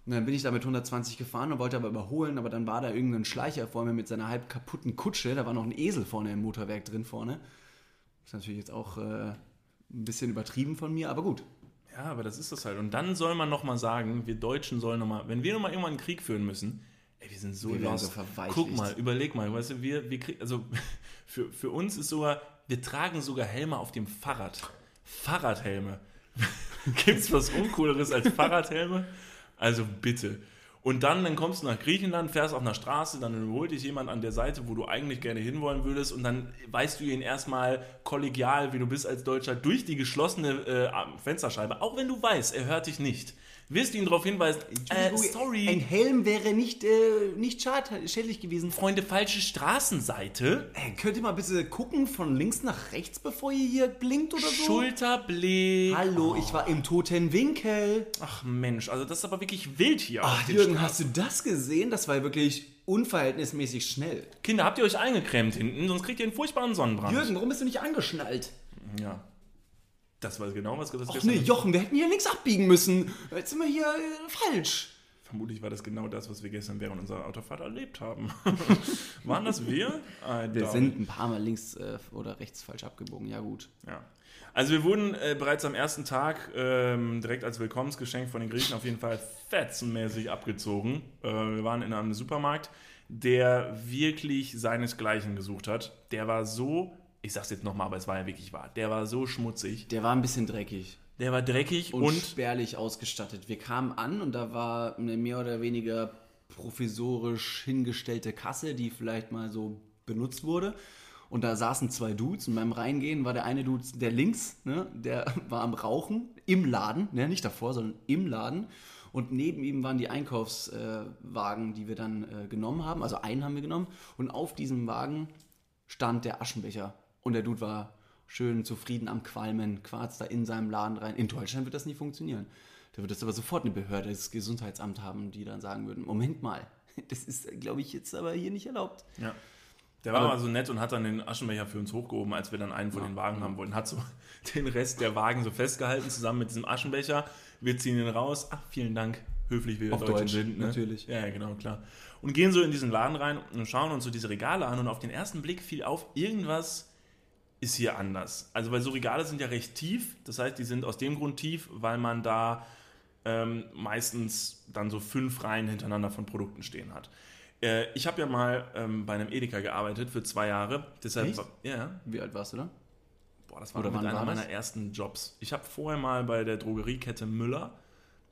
Und dann bin ich da mit 120 gefahren und wollte aber überholen, aber dann war da irgendein Schleicher vor mir mit seiner halb kaputten Kutsche, da war noch ein Esel vorne im Motorwerk drin vorne. Das ist natürlich jetzt auch äh, ein bisschen übertrieben von mir, aber gut. Ja, aber das ist das halt. Und dann soll man nochmal sagen, wir Deutschen sollen nochmal, wenn wir nochmal irgendwann einen Krieg führen müssen, ey, wir sind so Wir lost. so. Guck mal, überleg mal, weißt du, wir, wir kriegen, also für, für uns ist sogar, wir tragen sogar Helme auf dem Fahrrad. Fahrradhelme. Gibt's was Uncooleres als Fahrradhelme? Also bitte. Und dann, dann kommst du nach Griechenland, fährst auf einer Straße, dann überholt dich jemand an der Seite, wo du eigentlich gerne hinwollen würdest. Und dann weißt du ihn erstmal kollegial, wie du bist als Deutscher, durch die geschlossene äh, Fensterscheibe, auch wenn du weißt, er hört dich nicht, wirst du ihn darauf hinweisen, äh, sorry, Ein Helm wäre nicht, äh, nicht schädlich gewesen. Freunde, falsche Straßenseite. Ey, könnt ihr mal bitte gucken von links nach rechts, bevor ihr hier blinkt oder so? Schulterblick. Hallo, ich war im toten Winkel. Ach Mensch, also das ist aber wirklich wild hier. Ach, Jürgen, Straßen. hast du das gesehen? Das war ja wirklich unverhältnismäßig schnell. Kinder, habt ihr euch eingecremt hinten, sonst kriegt ihr einen furchtbaren Sonnenbrand. Jürgen, warum bist du nicht angeschnallt? Ja. Das war genau was das Ach nee, Jochen, wir hätten hier links abbiegen müssen. Jetzt sind wir hier äh, falsch. Vermutlich war das genau das, was wir gestern während unserer Autofahrt erlebt haben. Waren das wir? I Wir doubt sind ein paar Mal links äh, oder rechts falsch abgebogen. Ja, gut. Ja. Also wir wurden äh, bereits am ersten Tag ähm, direkt als Willkommensgeschenk von den Griechen auf jeden Fall fetzenmäßig abgezogen. Äh, wir waren in einem Supermarkt, der wirklich seinesgleichen gesucht hat. Der war so, ich sag's jetzt nochmal, aber es war ja wirklich wahr, der war so schmutzig, Der war ein bisschen dreckig. der war dreckig und, und, spärlich ausgestattet. Wir kamen an und da war eine mehr oder weniger provisorisch hingestellte Kasse, die vielleicht mal so benutzt wurde. Und da saßen zwei Dudes und beim Reingehen war der eine Dude, der links, ne, der war am Rauchen im Laden, ne, nicht davor, sondern im Laden. Und neben ihm waren die Einkaufswagen, die wir dann äh, genommen haben. Also einen haben wir genommen. Und auf diesem Wagen stand der Aschenbecher. Und der Dude war schön zufrieden am Qualmen, quarzt da in seinem Laden rein. In Deutschland wird das nie funktionieren. Da wird das aber sofort eine Behörde, das Gesundheitsamt haben, die dann sagen würden, Moment mal, das ist, glaube ich, jetzt aber hier nicht erlaubt. ja. Der war Aber- aber so nett und hat dann den Aschenbecher für uns hochgehoben, als wir dann einen von den Wagen haben wollten. Hat so den Rest der Wagen so festgehalten, zusammen mit diesem Aschenbecher. Wir ziehen ihn raus. Ach, vielen Dank. Höflich, wie wir Auf Deutschen Deutsch, sind. Ne? natürlich. Ja, ja, genau, klar. Und gehen so in diesen Laden rein und schauen uns so diese Regale an. Und auf den ersten Blick fiel auf, irgendwas ist hier anders. Also, weil so Regale sind ja recht tief. Das heißt, die sind aus dem Grund tief, weil man da ähm, meistens dann so fünf Reihen hintereinander von Produkten stehen hat. Äh, ich habe ja mal ähm, bei einem Edeka gearbeitet für zwei Jahre. Deshalb, Echt? ja, Wie alt warst du da? boah, das war Oder mit einer meiner das? ersten Jobs. Ich habe vorher mal bei der Drogeriekette Müller,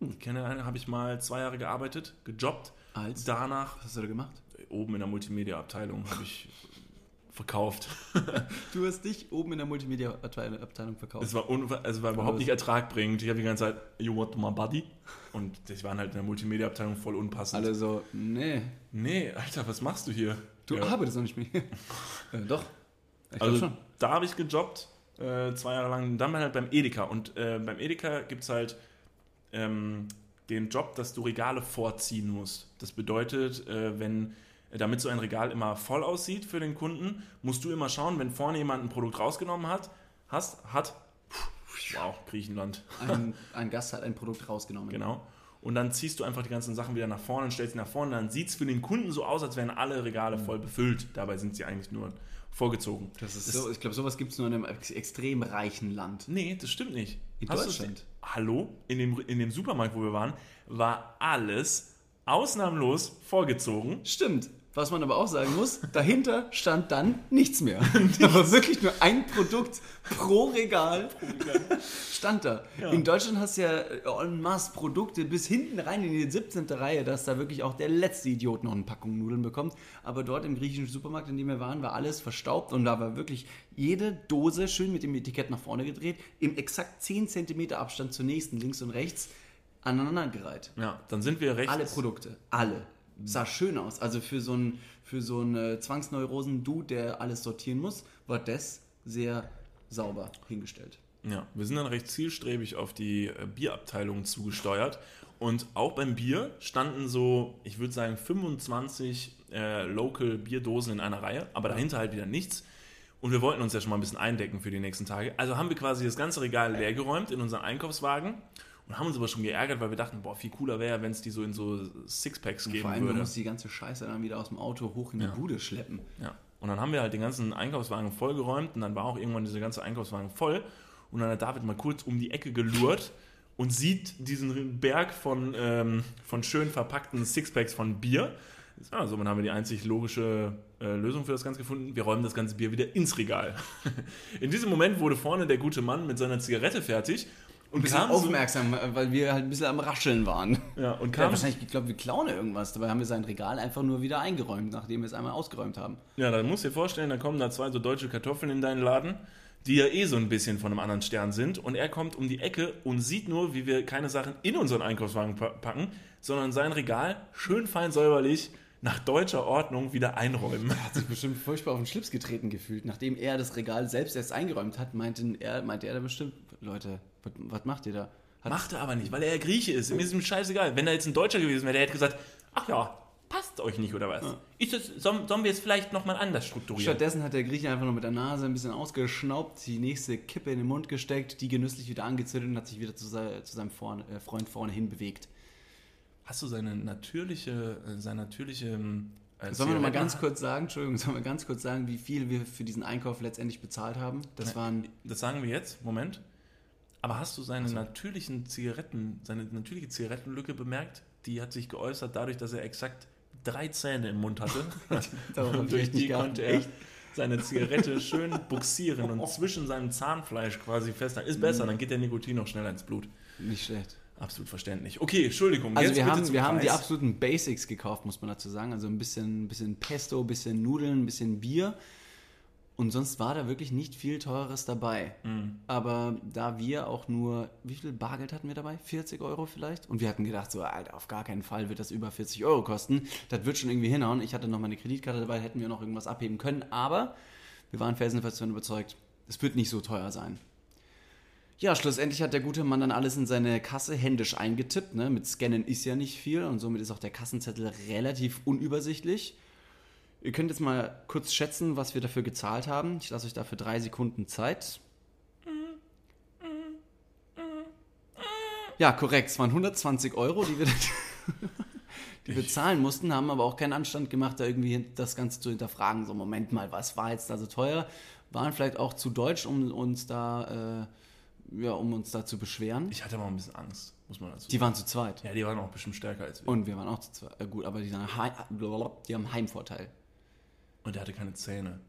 ich kenne eine, habe ich mal zwei Jahre gearbeitet, gejobbt. Als? Danach Was hast du da gemacht? oben in der Multimedia-Abteilung habe ich verkauft. Du hast dich oben in der Multimedia-Abteilung verkauft. Es war, es war überhaupt nicht ertragbringend. Ich habe die ganze Zeit, you want my body? Und die waren halt in der Multimedia-Abteilung voll unpassend. Alle so, nee, Nee, Alter, was machst du hier? du Ja. arbeitest noch nicht mehr. äh, doch. Ich Also schon. da habe ich gejobbt, äh, zwei Jahre lang, dann halt beim Edeka. Und äh, beim Edeka gibt es halt ähm, den Job, dass du Regale vorziehen musst. Das bedeutet, äh, wenn damit so ein Regal immer voll aussieht für den Kunden, musst du immer schauen, wenn vorne jemand ein Produkt rausgenommen hat, hast, hat, wow, Griechenland, Ein, ein Gast hat ein Produkt rausgenommen. genau. Und dann ziehst du einfach die ganzen Sachen wieder nach vorne und stellst sie nach vorne. Dann sieht es für den Kunden so aus, als wären alle Regale voll befüllt. Dabei sind sie eigentlich nur vorgezogen. Das ist so, ich glaube, sowas gibt es nur in einem ex extrem reichen Land. Nee, das stimmt nicht. In Hast Deutschland? Hallo? In dem, in dem Supermarkt, wo wir waren, war alles ausnahmslos vorgezogen. Stimmt. Was man aber auch sagen muss, dahinter stand dann nichts mehr. Da war wirklich nur ein Produkt pro Regal stand da. In Deutschland hast du ja en masse Produkte bis hinten rein in die 17. Reihe, dass da wirklich auch der letzte Idiot noch eine Packung Nudeln bekommt. Aber dort im griechischen Supermarkt, in dem wir waren, war alles verstaubt und da war wirklich jede Dose schön mit dem Etikett nach vorne gedreht, im exakt 10 cm Abstand zur nächsten, links und rechts, aneinandergereiht. Ja, dann sind wir recht. Alle Produkte, alle. Sah schön aus. Also für so einen für so einen äh, Zwangsneurosen-Dude, der alles sortieren muss, war das sehr sauber hingestellt. Ja, wir sind dann recht zielstrebig auf die äh, Bierabteilung zugesteuert. Und auch beim Bier standen so, ich würde sagen, 25 äh, Local Bierdosen in einer Reihe, aber dahinter halt wieder nichts. Und wir wollten uns ja schon mal ein bisschen eindecken für die nächsten Tage. Also haben wir quasi das ganze Regal leergeräumt in unseren Einkaufswagen und haben uns aber schon geärgert, weil wir dachten, boah, viel cooler wäre, wenn es die so in so Sixpacks geben Vor allem, würde. musst die ganze Scheiße dann wieder aus dem Auto hoch in die Bude schleppen. Ja. Und dann haben wir halt den ganzen Einkaufswagen vollgeräumt und dann war auch irgendwann dieser ganze Einkaufswagen voll. Und dann hat David mal kurz um die Ecke gelurrt und sieht diesen Berg von, ähm, von schön verpackten Sixpacks von Bier. Ja, somit haben wir die einzig logische äh, Lösung für das Ganze gefunden. Wir räumen das ganze Bier wieder ins Regal. In diesem Moment wurde vorne der gute Mann mit seiner Zigarette fertig und bisschen aufmerksam, weil wir halt ein bisschen am Rascheln waren. ja, und Ja, kam, wahrscheinlich, ich glaube, wir klauen irgendwas. Dabei haben wir sein Regal einfach nur wieder eingeräumt, nachdem wir es einmal ausgeräumt haben. Ja, dann musst du dir vorstellen, da kommen da zwei so deutsche Kartoffeln in deinen Laden, die ja eh so ein bisschen von einem anderen Stern sind. Und er kommt um die Ecke und sieht nur, wie wir keine Sachen in unseren Einkaufswagen pa packen, sondern sein Regal schön fein säuberlich nach deutscher Ordnung wieder einräumen. Er hat sich bestimmt furchtbar auf den Schlips getreten gefühlt. Nachdem er das Regal selbst erst eingeräumt hat, meinte er, meinte er da bestimmt, Leute, was, was macht ihr da? Hat, Macht er aber nicht, weil er ja Grieche ist. Mir ist ihm scheißegal. Wenn er jetzt ein Deutscher gewesen wäre, der hätte gesagt, ach ja, passt euch nicht oder was? Ist das, sollen, sollen wir es vielleicht nochmal anders strukturieren? Stattdessen hat der Grieche einfach nur mit der Nase ein bisschen ausgeschnaubt, die nächste Kippe in den Mund gesteckt, die genüsslich wieder angezündet und hat sich wieder zu, zu seinem vorne, äh, Freund vorne hin bewegt. Hast du seine natürliche, äh, seine natürliche ähm, äh, Sollen wir noch mal Zigaretten- ganz kurz sagen, Entschuldigung, sollen wir ganz kurz sagen, wie viel wir für diesen Einkauf letztendlich bezahlt haben? Das waren Das sagen wir jetzt, Moment. Aber hast du seine natürlichen Zigaretten, seine natürliche Zigarettenlücke bemerkt? Die hat sich geäußert dadurch, dass er exakt drei Zähne im Mund hatte. Und durch echt die konnte er seine Zigarette schön buxieren und zwischen seinem Zahnfleisch quasi festhalten. Ist Mhm. besser, dann geht der Nikotin noch schneller ins Blut. nicht schlecht. Absolut verständlich. Okay, Entschuldigung. Also wir haben, wir haben die absoluten Basics gekauft, muss man dazu sagen. Also ein bisschen, ein bisschen Pesto, ein bisschen Nudeln, ein bisschen Bier. Und sonst war da wirklich nicht viel Teures dabei. Mhm. Aber da wir auch nur, wie viel Bargeld hatten wir dabei? 40 Euro vielleicht? Und wir hatten gedacht, so, Alter, auf gar keinen Fall wird das über 40 Euro kosten. Das wird schon irgendwie hinhauen. Ich hatte noch meine Kreditkarte dabei, hätten wir noch irgendwas abheben können. Aber wir waren felsenfest davon überzeugt, es wird nicht so teuer sein. Ja, schlussendlich hat der gute Mann dann alles in seine Kasse händisch eingetippt. Ne? Mit Scannen ist ja nicht viel und somit ist auch der Kassenzettel relativ unübersichtlich. Ihr könnt jetzt mal kurz schätzen, was wir dafür gezahlt haben. Ich lasse euch dafür drei Sekunden Zeit. Ja, korrekt. Es waren 120 Euro, die wir, die wir zahlen mussten, haben aber auch keinen Anstand gemacht, da irgendwie das Ganze zu hinterfragen. So, Moment mal, was war jetzt da so teuer? Waren vielleicht auch zu deutsch, um uns da, äh, ja, um uns da zu beschweren. Ich hatte mal ein bisschen Angst, muss man dazu Die waren zu zweit. Ja, die waren auch bestimmt stärker als wir. Und wir waren auch zu zweit. Äh, gut, aber die haben Heimvorteil. Und der hatte keine Zähne.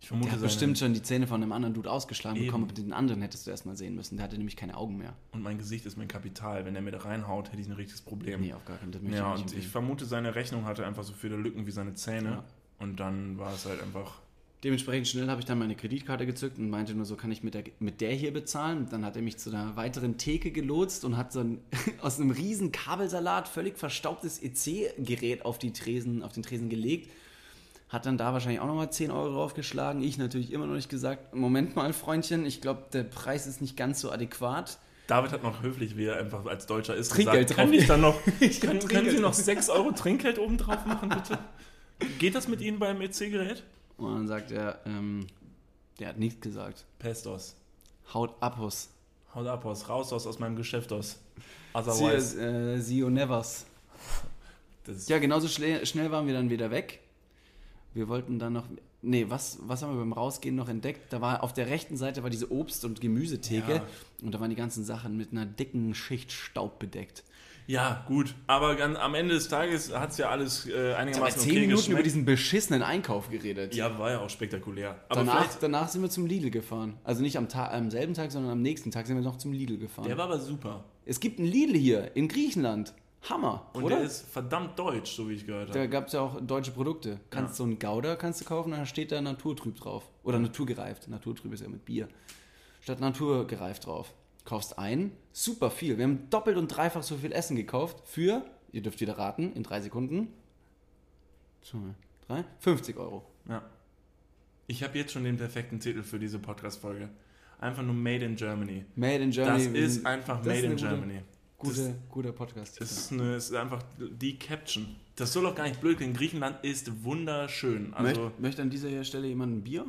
Ich vermute, Der hat bestimmt schon die Zähne von einem anderen Dude ausgeschlagen Eben. bekommen, aber den anderen hättest du erstmal sehen müssen. Der hatte nämlich keine Augen mehr. Und mein Gesicht ist mein Kapital. Wenn der mir da reinhaut, hätte ich ein richtiges Problem. Nee, auf gar keinen Fall. Ja, ich und ich vermute, seine Rechnung hatte einfach so viele Lücken wie seine Zähne. Ja. Und dann war es halt einfach. Dementsprechend schnell habe ich dann meine Kreditkarte gezückt und meinte nur so, kann ich mit der, mit der hier bezahlen? Dann hat er mich zu einer weiteren Theke gelotst und hat so ein, aus einem riesen Kabelsalat völlig verstaubtes EC-Gerät auf, die Tresen, auf den Tresen gelegt. Hat dann da wahrscheinlich auch nochmal 10 Euro draufgeschlagen. Ich natürlich immer noch nicht gesagt, Moment mal, Freundchen, ich glaube, der Preis ist nicht ganz so adäquat. David hat noch höflich, wie er einfach als Deutscher ist, Trinkgeld gesagt, kann ich dann noch, Ich kann können, Sie noch drauf- 6 Euro Trinkgeld oben drauf machen, bitte? Geht das mit Ihnen beim EC-Gerät? Und dann sagt er, ähm, der hat nichts gesagt. Pestos. Haut ab, Hus. Haut ab, aus, raus aus, aus meinem Geschäft aus. See, Otherwise, äh, see you nevers. Ja, genauso schnell waren wir dann wieder weg. Wir wollten dann noch. Nee, was, was haben wir beim Rausgehen noch entdeckt? Da war auf der rechten Seite war diese Obst- und Gemüsetheke Ja. und da waren die ganzen Sachen mit einer dicken Schicht Staub bedeckt. ja, gut. Aber ganz, am Ende des Tages hat es ja alles äh, einigermaßen zehn okay Minuten über diesen beschissenen Einkauf geredet. Ja, war ja auch spektakulär. Aber danach, danach sind wir zum Lidl gefahren. Also nicht am, Ta am selben Tag, sondern am nächsten Tag sind wir noch zum Lidl gefahren. der war aber super. es gibt einen Lidl hier in Griechenland. Hammer, Und oder? der ist verdammt deutsch, so wie ich gehört Da habe. gab es ja auch deutsche Produkte. Kannst so einen Gouda kannst du kaufen, dann steht da naturtrüb drauf. Oder naturgereift. Naturtrüb ist ja mit Bier. Statt naturgereift drauf. Kaufst ein, super viel. Wir haben doppelt und dreifach so viel Essen gekauft für, ihr dürft wieder raten, in drei Sekunden. Zwei, drei, 50 Euro. Ja. Ich habe jetzt schon den perfekten Titel für diese Podcast-Folge. Einfach nur Made in Germany. Made in Germany. Das ist einfach das Made ist in Germany. Gute, guter Podcast. Das ist, eine, ist einfach die Caption. Das soll doch gar nicht blöd klingen. Griechenland ist wunderschön. Also, Möcht, möchte an dieser Stelle jemand ein Bier?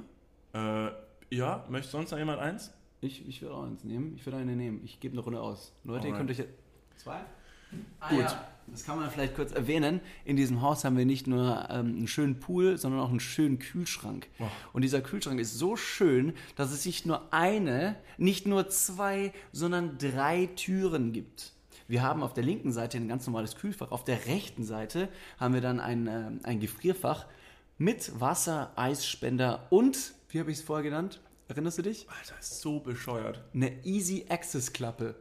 äh, ja, möchte sonst noch jemand eins? Ich, ich würde auch eins nehmen. Ich würde eine nehmen. Ich gebe eine Runde aus. Leute, ihr Alright. könnt euch jetzt. Zwei? Ah, Gut. Ja. Das kann man vielleicht kurz erwähnen. In diesem Haus haben wir nicht nur ähm, einen schönen Pool, sondern auch einen schönen Kühlschrank. Wow. Und dieser Kühlschrank ist so schön, dass es nicht nur eine, nicht nur zwei, sondern drei Türen gibt. Wir haben auf der linken Seite ein ganz normales Kühlfach. Auf der rechten Seite haben wir dann ein, ähm, ein Gefrierfach mit Wasser, Eisspender und, wie habe ich es vorher genannt? Erinnerst du dich? Alter, ist so bescheuert. Eine Easy Access Klappe.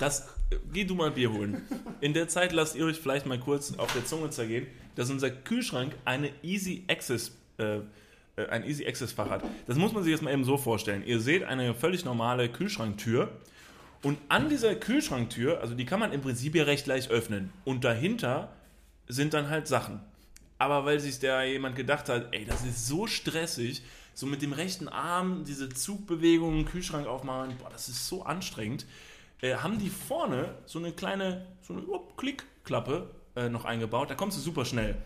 Das, äh, geh du mal Bier holen. In der Zeit lasst ihr euch vielleicht mal kurz auf der Zunge zergehen, dass unser Kühlschrank eine Easy Access äh, äh, ein Easy Access Fahrrad. Das muss man sich jetzt mal eben so vorstellen. Ihr seht eine völlig normale Kühlschranktür und an dieser Kühlschranktür, also die kann man im Prinzip ja recht leicht öffnen und dahinter sind dann halt Sachen. Aber weil sich da jemand gedacht hat, ey, das ist so stressig, so mit dem rechten Arm diese Zugbewegungen, Kühlschrank aufmachen, boah, das ist so anstrengend, äh, haben die vorne so eine kleine, so eine upp, Klickklappe äh, noch eingebaut. Da kommst du super schnell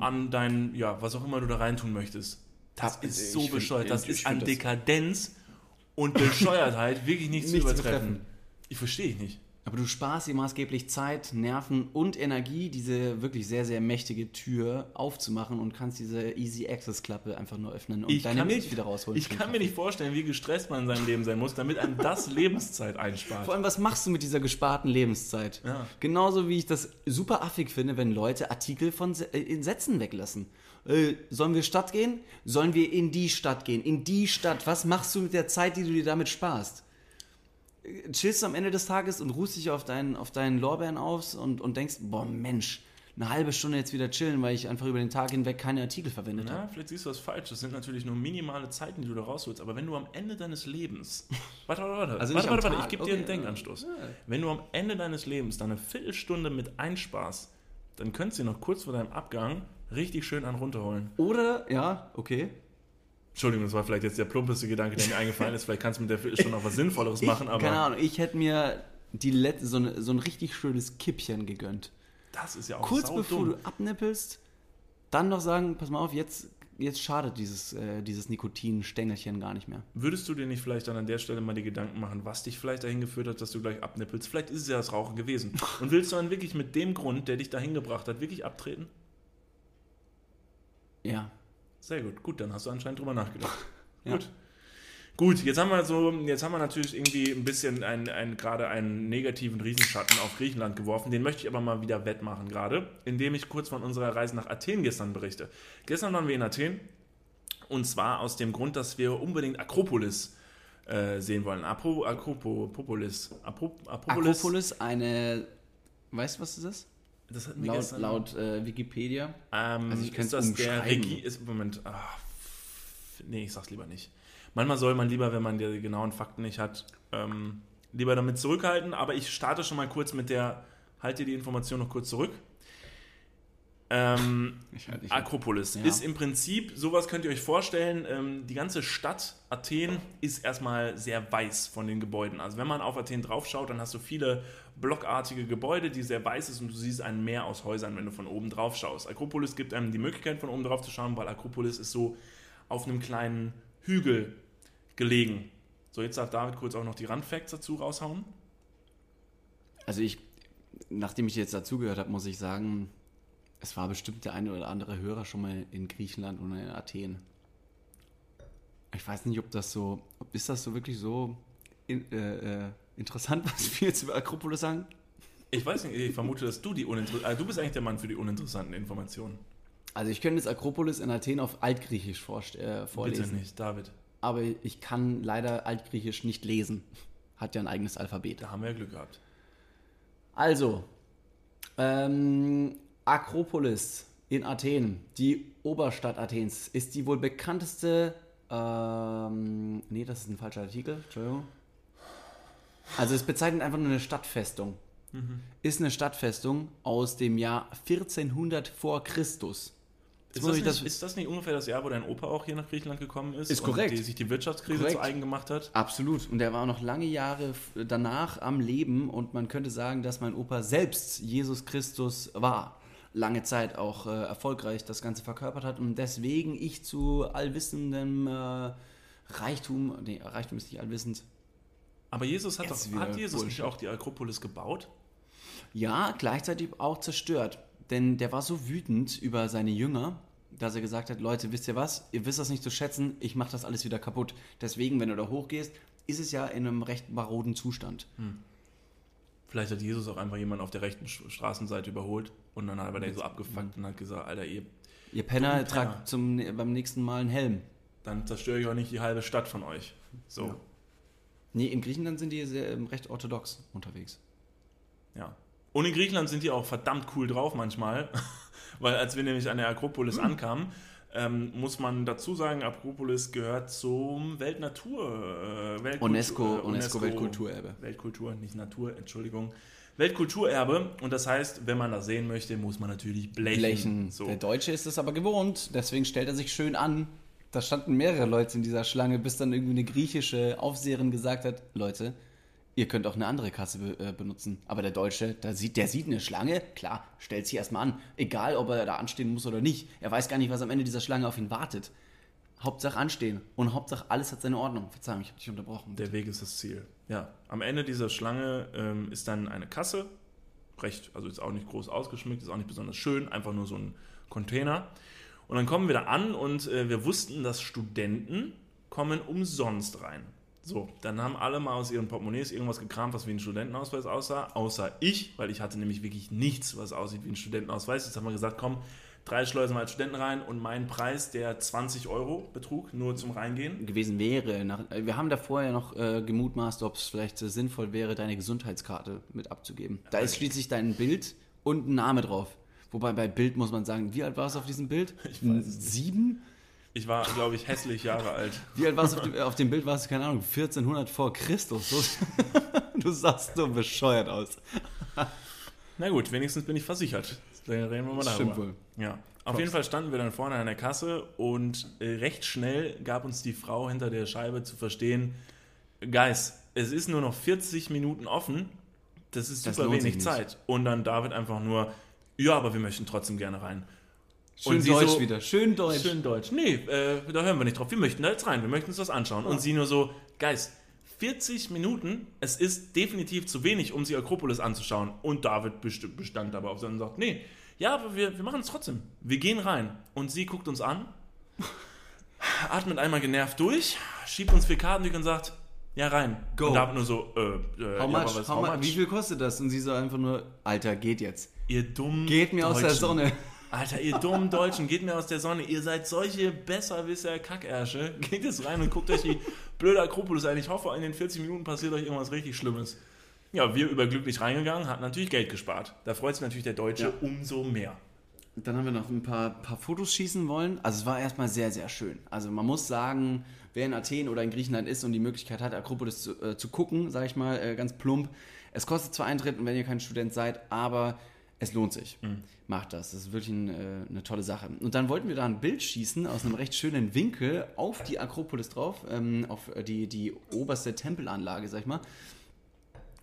an dein, ja, was auch immer du da reintun möchtest. Das ist so bescheuert. Das ist an Dekadenz und Bescheuertheit wirklich nicht, zu Nicht zu übertreffen. treffen. Ich verstehe nicht. Aber du sparst dir maßgeblich Zeit, Nerven und Energie, diese wirklich sehr, sehr mächtige Tür aufzumachen und kannst diese Easy Access Klappe einfach nur öffnen und deine Milch nicht- wieder rausholen. Ich kann mir nicht vorstellen, wie gestresst man in seinem Leben sein muss, damit einem das Lebenszeit einspart. Vor allem, was machst du mit dieser gesparten Lebenszeit? Ja. Genauso wie ich das super affig finde, wenn Leute Artikel von äh, in Sätzen weglassen. Äh, sollen wir Stadt gehen? Sollen wir in die Stadt gehen? In die Stadt. Was machst du mit der Zeit, die du dir damit sparst? Äh, Chillst du am Ende des Tages und ruhst dich auf deinen, auf deinen Lorbeeren aus und, und denkst, boah Mensch, eine halbe Stunde jetzt wieder chillen, weil ich einfach über den Tag hinweg keine Artikel verwendet habe. Ja, vielleicht siehst du das falsch. Das sind natürlich nur minimale Zeiten, die du da rausholst. Aber wenn du am Ende deines Lebens. Warte, warte, warte. Also warte, warte, warte. Ich gebe dir Okay, einen Denkanstoß. ja. Wenn du am Ende deines Lebens dann eine Viertelstunde mit einsparst, dann könntest du dir noch kurz vor deinem Abgang richtig schön einen runterholen. Oder, ja, okay. Entschuldigung, das war vielleicht jetzt der plumpeste Gedanke, der mir eingefallen ist. Vielleicht kannst du mit der Viertelstunde auch was Sinnvolleres machen, ich, aber keine Ahnung, ich hätte mir die Let so, ein- so ein richtig schönes Kippchen gegönnt. das ist ja auch kurz bevor du abnippelst, dann noch sagen, pass mal auf, jetzt, jetzt schadet dieses, äh, dieses Nikotinstängelchen gar nicht mehr. Würdest du dir nicht vielleicht dann an der Stelle mal die Gedanken machen, was dich vielleicht dahin geführt hat, dass du gleich abnippelst? Vielleicht ist es ja das Rauchen gewesen. Und willst du dann wirklich mit dem Grund, der dich dahin gebracht hat, wirklich abtreten? Ja. Sehr gut. Gut, dann hast du anscheinend drüber nachgedacht. Ja. Gut. Gut, jetzt haben wir so, jetzt haben wir natürlich irgendwie ein bisschen ein, ein, gerade einen negativen Riesenschatten auf Griechenland geworfen. Den möchte ich aber mal wieder wettmachen gerade, indem ich kurz von unserer Reise nach Athen gestern berichte. Gestern waren wir in Athen und zwar aus dem Grund, dass wir unbedingt Akropolis äh, sehen wollen. Apro, Akropolis. Apro, Akropolis. Akropolis, eine, weißt du, was das ist? Das hatten wir Laut, gestern. laut äh, Wikipedia. Ähm, Also ich könnte das es der. Regie ist Moment. F- nee, ich sag's lieber nicht. Manchmal soll man lieber, wenn man die genauen Fakten nicht hat, ähm, lieber damit zurückhalten. Aber ich starte schon mal kurz mit der. Halte die Information noch kurz zurück. Ähm, halt. Akropolis Ja. ist im Prinzip, sowas könnt ihr euch vorstellen, ähm, die ganze Stadt Athen ist erstmal sehr weiß von den Gebäuden. Also wenn man auf Athen draufschaut, dann hast du viele blockartige Gebäude, die sehr weiß ist und du siehst ein Meer aus Häusern, wenn du von oben drauf schaust. Akropolis gibt einem die Möglichkeit, von oben drauf zu schauen, weil Akropolis ist so auf einem kleinen Hügel gelegen. So, jetzt darf David kurz auch noch die Randfacts dazu raushauen. Also ich, nachdem ich jetzt dazugehört habe, muss ich sagen, es war bestimmt der eine oder andere Hörer schon mal in Griechenland oder in Athen. Ich weiß nicht, ob das so, ob ist das so wirklich so in, äh, äh, interessant, was wir jetzt über Akropolis sagen? Ich weiß nicht, ich vermute, dass du die uninteressanten, also du bist eigentlich der Mann für die uninteressanten Informationen. Also ich könnte jetzt Akropolis in Athen auf Altgriechisch vorst- äh, vorlesen. Bitte nicht, David. Aber ich kann leider Altgriechisch nicht lesen. Hat ja ein eigenes Alphabet. Da haben wir ja Glück gehabt. Also, ähm, Akropolis in Athen, die Oberstadt Athens, ist die wohl bekannteste. Ähm, nee, das ist ein falscher Artikel. Entschuldigung. Also, es bezeichnet einfach nur eine Stadtfestung. Ist eine Stadtfestung aus dem Jahr 1400 vor Christus. Ist das, ich nicht, ist das nicht ungefähr das Jahr, wo dein Opa auch hier nach Griechenland gekommen ist? Ist und korrekt. Die, sich die Wirtschaftskrise Korrekt. zu eigen gemacht hat? Absolut. Und er war noch lange Jahre danach am Leben und man könnte sagen, dass mein Opa selbst Jesus Christus war. Lange Zeit auch äh, erfolgreich das Ganze verkörpert hat und deswegen ich zu allwissendem äh, Reichtum, nee, Reichtum ist nicht allwissend. Aber Jesus hat, Jetzt doch, hat Jesus nicht auch die Akropolis gebaut? Ja, gleichzeitig auch zerstört. Denn der war so wütend über seine Jünger, dass er gesagt hat, Leute, wisst ihr was? Ihr wisst das nicht zu schätzen, ich mache das alles wieder kaputt. Deswegen, wenn du da hochgehst, ist es ja in einem recht maroden Zustand. Vielleicht hat Jesus auch einfach jemanden auf der rechten Straßenseite überholt und dann hat er der so abgefuckt und hat gesagt, Alter, ihr, Ihr Penner, tragt zum, beim nächsten Mal einen Helm. dann zerstöre ich auch nicht die halbe Stadt von euch. So, Ja. Nee, in Griechenland sind die sehr, ähm, recht orthodox unterwegs. ja. Und in Griechenland sind die auch verdammt cool drauf manchmal, weil als wir nämlich an der Akropolis ankamen, Ähm, muss man dazu sagen, Akropolis gehört zum Weltnatur, äh, Weltkultur, UNESCO, UNESCO Weltkulturerbe. Weltkultur, nicht Natur, Entschuldigung. Weltkulturerbe und das heißt, wenn man das sehen möchte, muss man natürlich blechen. Blechen. So. Der Deutsche ist es aber gewohnt, deswegen stellt er sich schön an. Da standen mehrere Leute in dieser Schlange, bis dann irgendwie eine griechische Aufseherin gesagt hat, Leute, ihr könnt auch eine andere Kasse be äh, benutzen. Aber der Deutsche, der sieht, der sieht eine Schlange, klar, stellt sich erstmal an. Egal, ob er da anstehen muss oder nicht. Er weiß gar nicht, was am Ende dieser Schlange auf ihn wartet. Hauptsache anstehen. Und Hauptsache alles hat seine Ordnung. Verzeihung, ich habe dich unterbrochen. Der Weg ist das Ziel. Ja, am Ende dieser Schlange ähm, ist dann eine Kasse. Recht, also ist auch nicht groß ausgeschmückt, ist auch nicht besonders schön, einfach nur so ein Container. Und dann kommen wir da an und äh, wir wussten, dass Studenten kommen umsonst rein. So, dann haben alle mal aus ihren Portemonnaies irgendwas gekramt, was wie ein Studentenausweis aussah, außer ich, weil ich hatte nämlich wirklich nichts, was aussieht wie ein Studentenausweis. Jetzt haben wir gesagt, komm, drei Schleusen mal als Studenten rein und mein Preis, der 20 Euro betrug, nur zum Reingehen. gewesen wäre. Nach, äh, wir haben da vorher noch äh, gemutmaßt, ob es vielleicht äh, sinnvoll wäre, deine Gesundheitskarte mit abzugeben. Da ist schließlich dein Bild und ein Name drauf. Wobei bei Bild muss man sagen, wie alt warst du auf diesem Bild? Ich weiß es nicht. Ich war, glaube ich, hässlich Jahre alt. Wie alt warst du auf dem, auf dem Bild? Warst du, keine Ahnung, 1400 vor Christus. Du sahst so bescheuert aus. Na gut, wenigstens bin ich versichert. Dann reden wir mal darüber. stimmt wohl. Ja. Auf Prost. jeden Fall standen wir dann vorne an der Kasse und äh, recht schnell gab uns die Frau hinter der Scheibe zu verstehen, Guys, es ist nur noch 40 Minuten offen, das ist Das super wenig. Zeit. Und dann David einfach nur, ja, aber wir möchten trotzdem gerne rein. Schön sie deutsch so- wieder. Schön deutsch. Schön deutsch. Nee, äh, da hören wir nicht drauf. Wir möchten da jetzt rein, wir möchten uns das anschauen. Und sie nur so, Guys, 40 Minuten, es ist definitiv zu wenig, um sich Akropolis anzuschauen. Und David best- bestand aber auf und sagt, nee, ja, aber wir, wir machen es trotzdem. Wir gehen rein. Und sie guckt uns an, atmet einmal genervt durch, schiebt uns vier Karten durch und sagt, ja, rein. Go. Und David nur so, äh, äh, How ja, much? was, How much? Wie viel kostet das? Und sie so einfach nur, Alter, geht jetzt. Ihr dummen Geht mir aus der Deutschen. Sonne. Alter, ihr dummen Deutschen, geht mir aus der Sonne. Ihr seid solche Besserwisser Kackärsche. Geht jetzt rein und guckt euch die blöde Akropolis an. Ich hoffe, in den 40 Minuten passiert euch irgendwas richtig Schlimmes. Ja, wir überglücklich reingegangen, hatten natürlich Geld gespart. Da freut sich natürlich der Deutsche Ja. umso mehr. Dann haben wir noch ein paar, paar Fotos schießen wollen. Also es war erstmal sehr, sehr schön. Also man muss sagen, wer in Athen oder in Griechenland ist und die Möglichkeit hat, Akropolis zu, äh, zu gucken, sage ich mal, äh, ganz plump. Es kostet zwar Eintritt, wenn ihr kein Student seid, aber es lohnt sich. Macht das. Das ist wirklich ein, äh, eine tolle Sache. Und dann wollten wir da ein Bild schießen aus einem recht schönen Winkel auf die Akropolis drauf, ähm, auf äh, die, die oberste Tempelanlage, sag ich mal.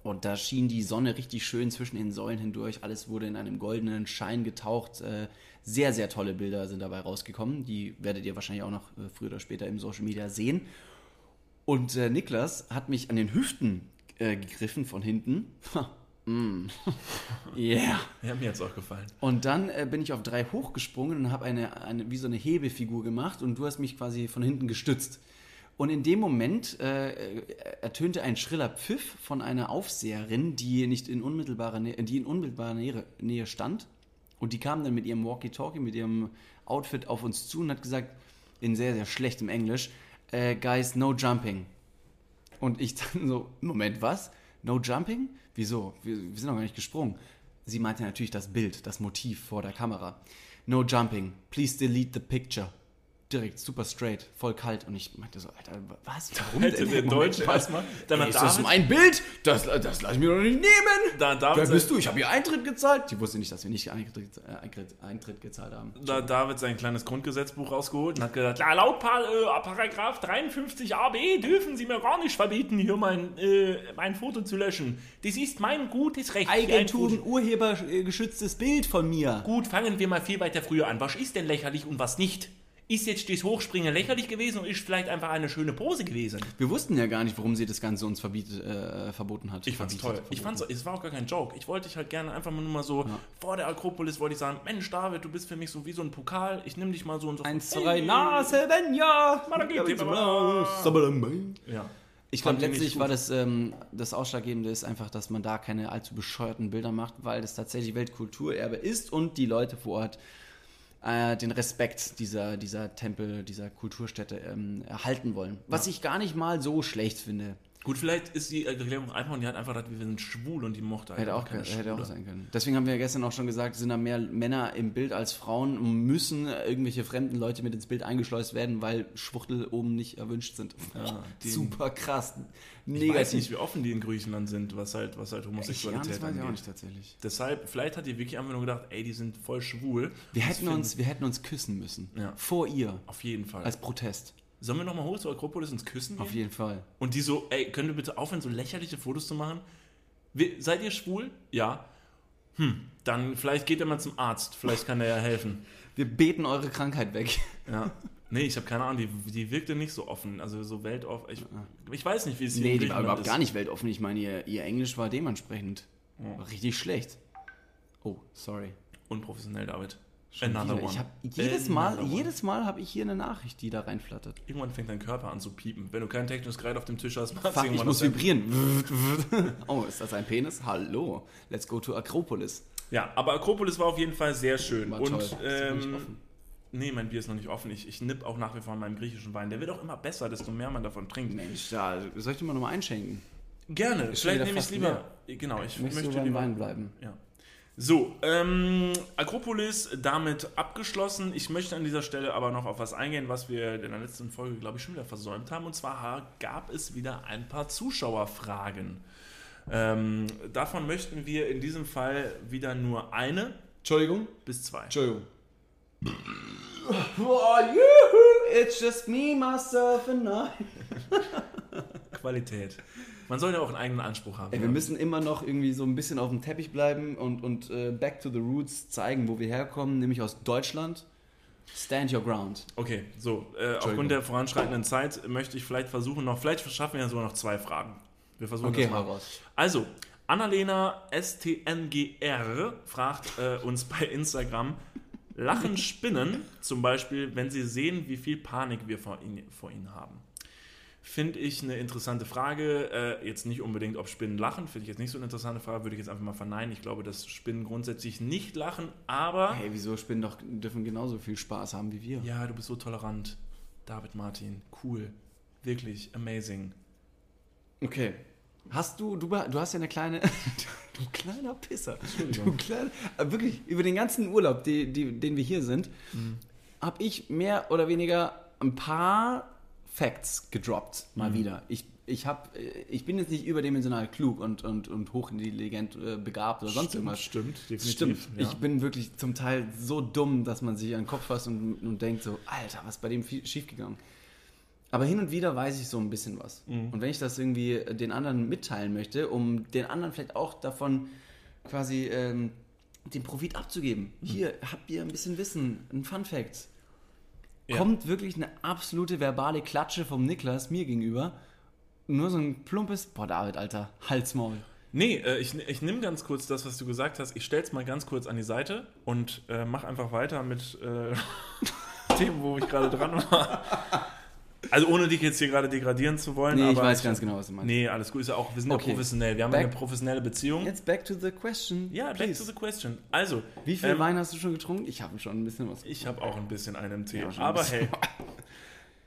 Und da schien die Sonne richtig schön zwischen den Säulen hindurch. Alles wurde in einem goldenen Schein getaucht. Äh, Sehr, sehr tolle Bilder sind dabei rausgekommen. Die werdet ihr wahrscheinlich auch noch äh, früher oder später im Social Media sehen. Und Niklas hat mich an den Hüften gegriffen von hinten. Mm. Yeah. Ja, mir hat es auch gefallen. Und dann äh, bin ich auf drei hochgesprungen und habe eine, eine, wie so eine Hebefigur gemacht und du hast mich quasi von hinten gestützt. Und in dem Moment äh, äh, ertönte ein schriller Pfiff von einer Aufseherin, die nicht in unmittelbarer Nähe, die in unmittelbarer Nähe, Nähe stand. Und die kam dann mit ihrem Walkie-Talkie, mit ihrem Outfit auf uns zu und hat gesagt, in sehr, sehr schlechtem Englisch, äh, Guys, no jumping. Und ich dann so, Moment, was? No jumping? Wieso? Wir, wir sind doch gar nicht gesprungen. Sie meinte natürlich das Bild, das Motiv vor der Kamera. No jumping. Please delete the picture. Direkt, super straight, voll kalt. Und ich meinte so, Alter, was? Warum Hätte der Moment, Deutsche was? erstmal. Dann Ey, ist das David, mein Bild? Das, das lass ich mir doch nicht nehmen. da, David, Wer sein- bist du? Ich habe ihr Eintritt gezahlt. Die wusste nicht, dass wir nicht Eintritt, äh, Eintritt, Eintritt gezahlt haben. da David sein kleines Grundgesetzbuch rausgeholt und hat gesagt, ja, laut Pa- äh, Paragraph 53 AB dürfen Sie mir gar nicht verbieten, hier mein, äh, mein Foto zu löschen. Das ist mein gutes Recht. hier Eigentum, urhebergeschütztes Bild von mir. Gut, fangen wir mal viel weiter früher an. Was ist denn lächerlich und was nicht? Ist jetzt das Hochspringen lächerlich gewesen und ist vielleicht einfach eine schöne Pose gewesen? Wir wussten ja gar nicht, warum sie das Ganze uns verbietet, äh, verboten hat. Ich fand's Verbietet, toll. Ich verboten. fand's, es war auch gar kein Joke. Ich wollte dich halt gerne einfach nur mal so vor der Akropolis wollte ich sagen, Mensch David, du bist für mich so wie so ein Pokal. Ich nehme dich mal so und so. Eins, zwei, Nase, wenn ja. Ja. Ich glaube, Fand ich letztlich war das, ähm, das Ausschlaggebende ist einfach, dass man da keine allzu bescheuerten Bilder macht, weil das tatsächlich Weltkulturerbe ist und die Leute vor Ort äh, den Respekt dieser, dieser Tempel, dieser Kulturstätte ähm, erhalten wollen. Was ich gar nicht mal so schlecht finde. Gut, vielleicht ist die Erklärung einfach und die hat einfach gedacht, wir sind schwul und die mochte Hätte einfach auch, keine hätte auch sein können. Deswegen haben wir ja gestern auch schon gesagt, sind da mehr Männer im Bild als Frauen und müssen irgendwelche fremden Leute mit ins Bild eingeschleust werden, weil Schwuchtel oben nicht erwünscht sind. Ja, die- Super krass. Ich weiß Negativ. nicht, wie offen die in Griechenland sind, was halt, was halt Ich, ja, Homosexualität das weiß ich auch angeht. nicht tatsächlich. Deshalb, vielleicht hat die wirklich einfach nur gedacht, ey, die sind voll schwul. Wir hätten, uns, wir hätten uns küssen müssen. Ja. Vor ihr. Auf jeden Fall. Als Protest. Sollen wir nochmal hoch zur Akropolis ins Küssen gehen? Auf jeden Fall. Und die so, ey, könnt ihr bitte aufhören, so lächerliche Fotos zu machen? Wir, seid ihr schwul? Ja. Hm, dann vielleicht geht ihr mal zum Arzt. Vielleicht kann der ja helfen. Wir beten eure Krankheit weg. Ja. Nee, ich habe keine Ahnung, die, die wirkte nicht so offen. Also so weltoffen. Ich, ich weiß nicht, wie es hier Nee, die war überhaupt ist. gar nicht weltoffen. Ich meine, ihr, ihr Englisch war dementsprechend war richtig schlecht. Oh, sorry. Unprofessionell, David. Schon Another wieder. one. Ich hab jedes Mal, Another jedes Mal habe ich hier eine Nachricht, die da reinflattert. Irgendwann fängt dein Körper an zu piepen. Wenn du kein technisches Gerät auf dem Tisch hast, machst du Fuck, ich muss vibrieren. oh, ist das ein Penis? Hallo. Let's go to Akropolis. Ja, aber Akropolis war auf jeden Fall sehr schön. War Und toll. Ähm, nee, mein Bier ist noch nicht offen. Ich, ich nipp auch nach wie vor an meinem griechischen Wein. Der wird auch immer besser, desto mehr man davon trinkt. Mensch, da soll ich dir mal nochmal einschenken? Gerne. Schon Vielleicht nehme ich es lieber. Genau, ich Möchtest möchte lieber. Wein bleiben? Ja. So, ähm, Akropolis damit abgeschlossen. Ich möchte an dieser Stelle aber noch auf was eingehen, was wir in der letzten Folge, glaube ich, schon wieder versäumt haben. Und zwar gab es wieder ein paar Zuschauerfragen. Ähm, davon möchten wir in diesem Fall wieder nur eine Entschuldigung? bis zwei. Entschuldigung. Oh, juhu, it's just me, myself and I. Qualität. Man soll ja auch einen eigenen Anspruch haben. Ey, wir müssen immer noch irgendwie so ein bisschen auf dem Teppich bleiben und, und äh, back to the roots zeigen, wo wir herkommen, nämlich aus Deutschland. Stand your ground. Okay, so, äh, aufgrund der voranschreitenden Zeit möchte ich vielleicht versuchen noch, vielleicht schaffen wir ja sogar noch zwei Fragen. Wir versuchen Okay, das mal. raus. Also, Annalena STNGR fragt äh, uns bei Instagram, lachen Spinnen, zum Beispiel, wenn sie sehen, wie viel Panik wir vor ihnen, vor ihnen haben? Finde ich eine interessante Frage. Äh, jetzt nicht unbedingt, ob Spinnen lachen, finde ich jetzt nicht so eine interessante Frage, würde ich jetzt einfach mal verneinen. Ich glaube, dass Spinnen grundsätzlich nicht lachen, aber... Hey, wieso Spinnen doch dürfen genauso viel Spaß haben wie wir? Ja, du bist so tolerant. David Martin, cool. Wirklich, amazing. Okay. Hast du, du, du hast ja eine kleine, du kleiner Pisser. Du kleiner, äh, wirklich, über den ganzen Urlaub, die, die, den wir hier sind, habe ich mehr oder weniger ein paar Facts gedroppt, mal wieder. Ich, ich, hab, äh, ich bin jetzt nicht überdimensional klug und, und, und hochintelligent äh, begabt oder sonst irgendwas. Stimmt, Das Stimmt. Ich bin wirklich zum Teil so dumm, dass man sich an den Kopf fasst und, und denkt so, Alter, was ist bei dem schiefgegangen? Aber hin und wieder weiß ich so ein bisschen was. Und wenn ich das irgendwie den anderen mitteilen möchte, um den anderen vielleicht auch davon quasi ähm, den Profit abzugeben. Hier habt ihr ein bisschen Wissen, ein Fun Fact. Ja. Kommt wirklich eine absolute verbale Klatsche vom Niklas mir gegenüber. Nur so ein plumpes, boah David, Alter, Halsmaul. Nee, äh, ich, ich nehme ganz kurz das, was du gesagt hast. Ich stell's mal ganz kurz an die Seite und äh, mach einfach weiter mit äh, Themen, wo ich gerade dran war. Also ohne dich jetzt hier gerade degradieren zu wollen. Nee, ich weiß ganz genau, was du meinst. Nee, alles gut. Ist ja auch, wir sind Okay. ja professionell. Wir haben Back- eine professionelle Beziehung. Jetzt back to the question. ja, back please. to the question. Also, Wie viel ähm, Wein hast du schon getrunken? Ich habe schon ein bisschen was. Ich habe auch ein bisschen einen im Tee. Ja, aber hey.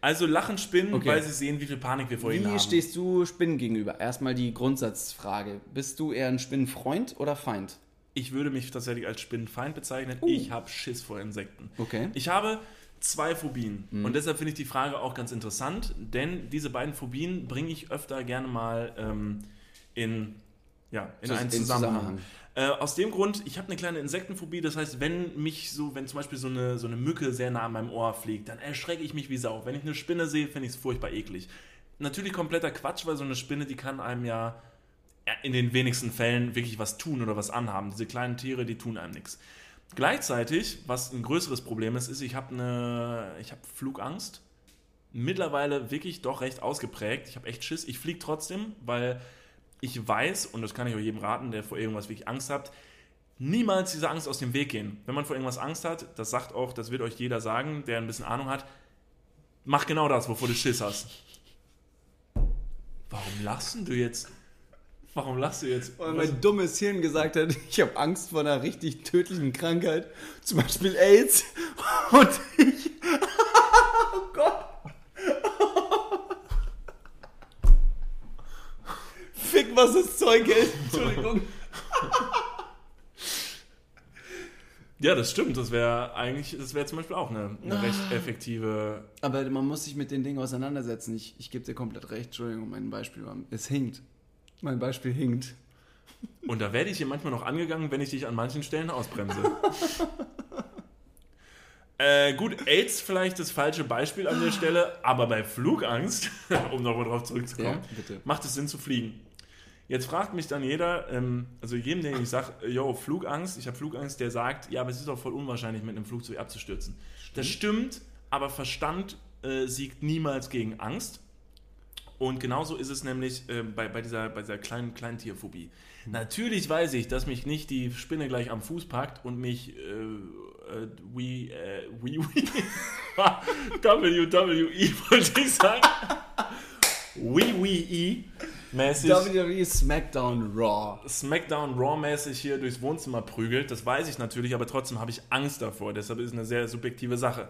Also lachen Spinnen, Okay. weil sie sehen, wie viel Panik wir vor ihnen Wie haben. stehst du Spinnen gegenüber? Erstmal die Grundsatzfrage. Bist du eher ein Spinnenfreund oder Feind? Ich würde mich tatsächlich als Spinnenfeind bezeichnen. Uh. Ich habe Schiss vor Insekten. Okay. Ich habe zwei Phobien. Mhm. Und deshalb finde ich die Frage auch ganz interessant, denn diese beiden Phobien bringe ich öfter gerne mal ähm, in, ja, in einen in Zusammenhang. Zusammenhang. Äh, aus dem Grund, ich habe eine kleine Insektenphobie, das heißt, wenn mich so, wenn zum Beispiel so eine, so eine Mücke sehr nah an meinem Ohr fliegt, dann erschrecke ich mich wie Sau. Wenn ich eine Spinne sehe, finde ich es furchtbar eklig. Natürlich kompletter Quatsch, weil so eine Spinne, die kann einem ja, in den wenigsten Fällen wirklich was tun oder was anhaben. Diese kleinen Tiere, die tun einem nichts. Gleichzeitig, was ein größeres Problem ist, ist, ich habe eine, ich habe Flugangst. Mittlerweile wirklich doch recht ausgeprägt. Ich habe echt Schiss. Ich fliege trotzdem, weil ich weiß, und das kann ich auch jedem raten, der vor irgendwas wirklich Angst hat, niemals diese Angst aus dem Weg gehen. Wenn man vor irgendwas Angst hat, das sagt auch, das wird euch jeder sagen, der ein bisschen Ahnung hat, mach genau das, wovor du Schiss hast. Warum lachst du jetzt? Warum lachst du jetzt? Weil mein dummes Hirn gesagt hat, ich habe Angst vor einer richtig tödlichen Krankheit, zum Beispiel AIDS. Und ich. Oh Gott. was das Zeug hält. Entschuldigung. Ja, das stimmt. Das wäre eigentlich, das wäre zum Beispiel auch eine, eine recht effektive. Aber man muss sich mit den Dingen auseinandersetzen. Ich, ich gebe dir komplett recht. Entschuldigung, mein Beispiel war. Es hinkt. Mein Beispiel hinkt. Und da werde ich hier manchmal noch angegangen, wenn ich dich an manchen Stellen ausbremse. äh, gut, AIDS vielleicht das falsche Beispiel an der Stelle, aber bei Flugangst, um nochmal drauf zurückzukommen, Ja, bitte. macht es Sinn zu fliegen. Jetzt fragt mich dann jeder, ähm, also jedem, den ich sage, yo, Flugangst, ich habe Flugangst, der sagt, ja, aber es ist doch voll unwahrscheinlich, mit einem Flugzeug abzustürzen. Das stimmt, aber Verstand äh, siegt niemals gegen Angst. Und genauso ist es nämlich äh, bei, bei, dieser, bei dieser kleinen Kleintierphobie. Natürlich weiß ich, dass mich nicht die Spinne gleich am Fuß packt und mich äh, äh, wie, äh, wie, WWE wollte ich sagen. Wee E mäßig WWE SmackDown Raw. Smackdown Raw-mäßig hier durchs Wohnzimmer prügelt. Das weiß ich natürlich, aber trotzdem habe ich Angst davor. Deshalb ist es eine sehr subjektive Sache.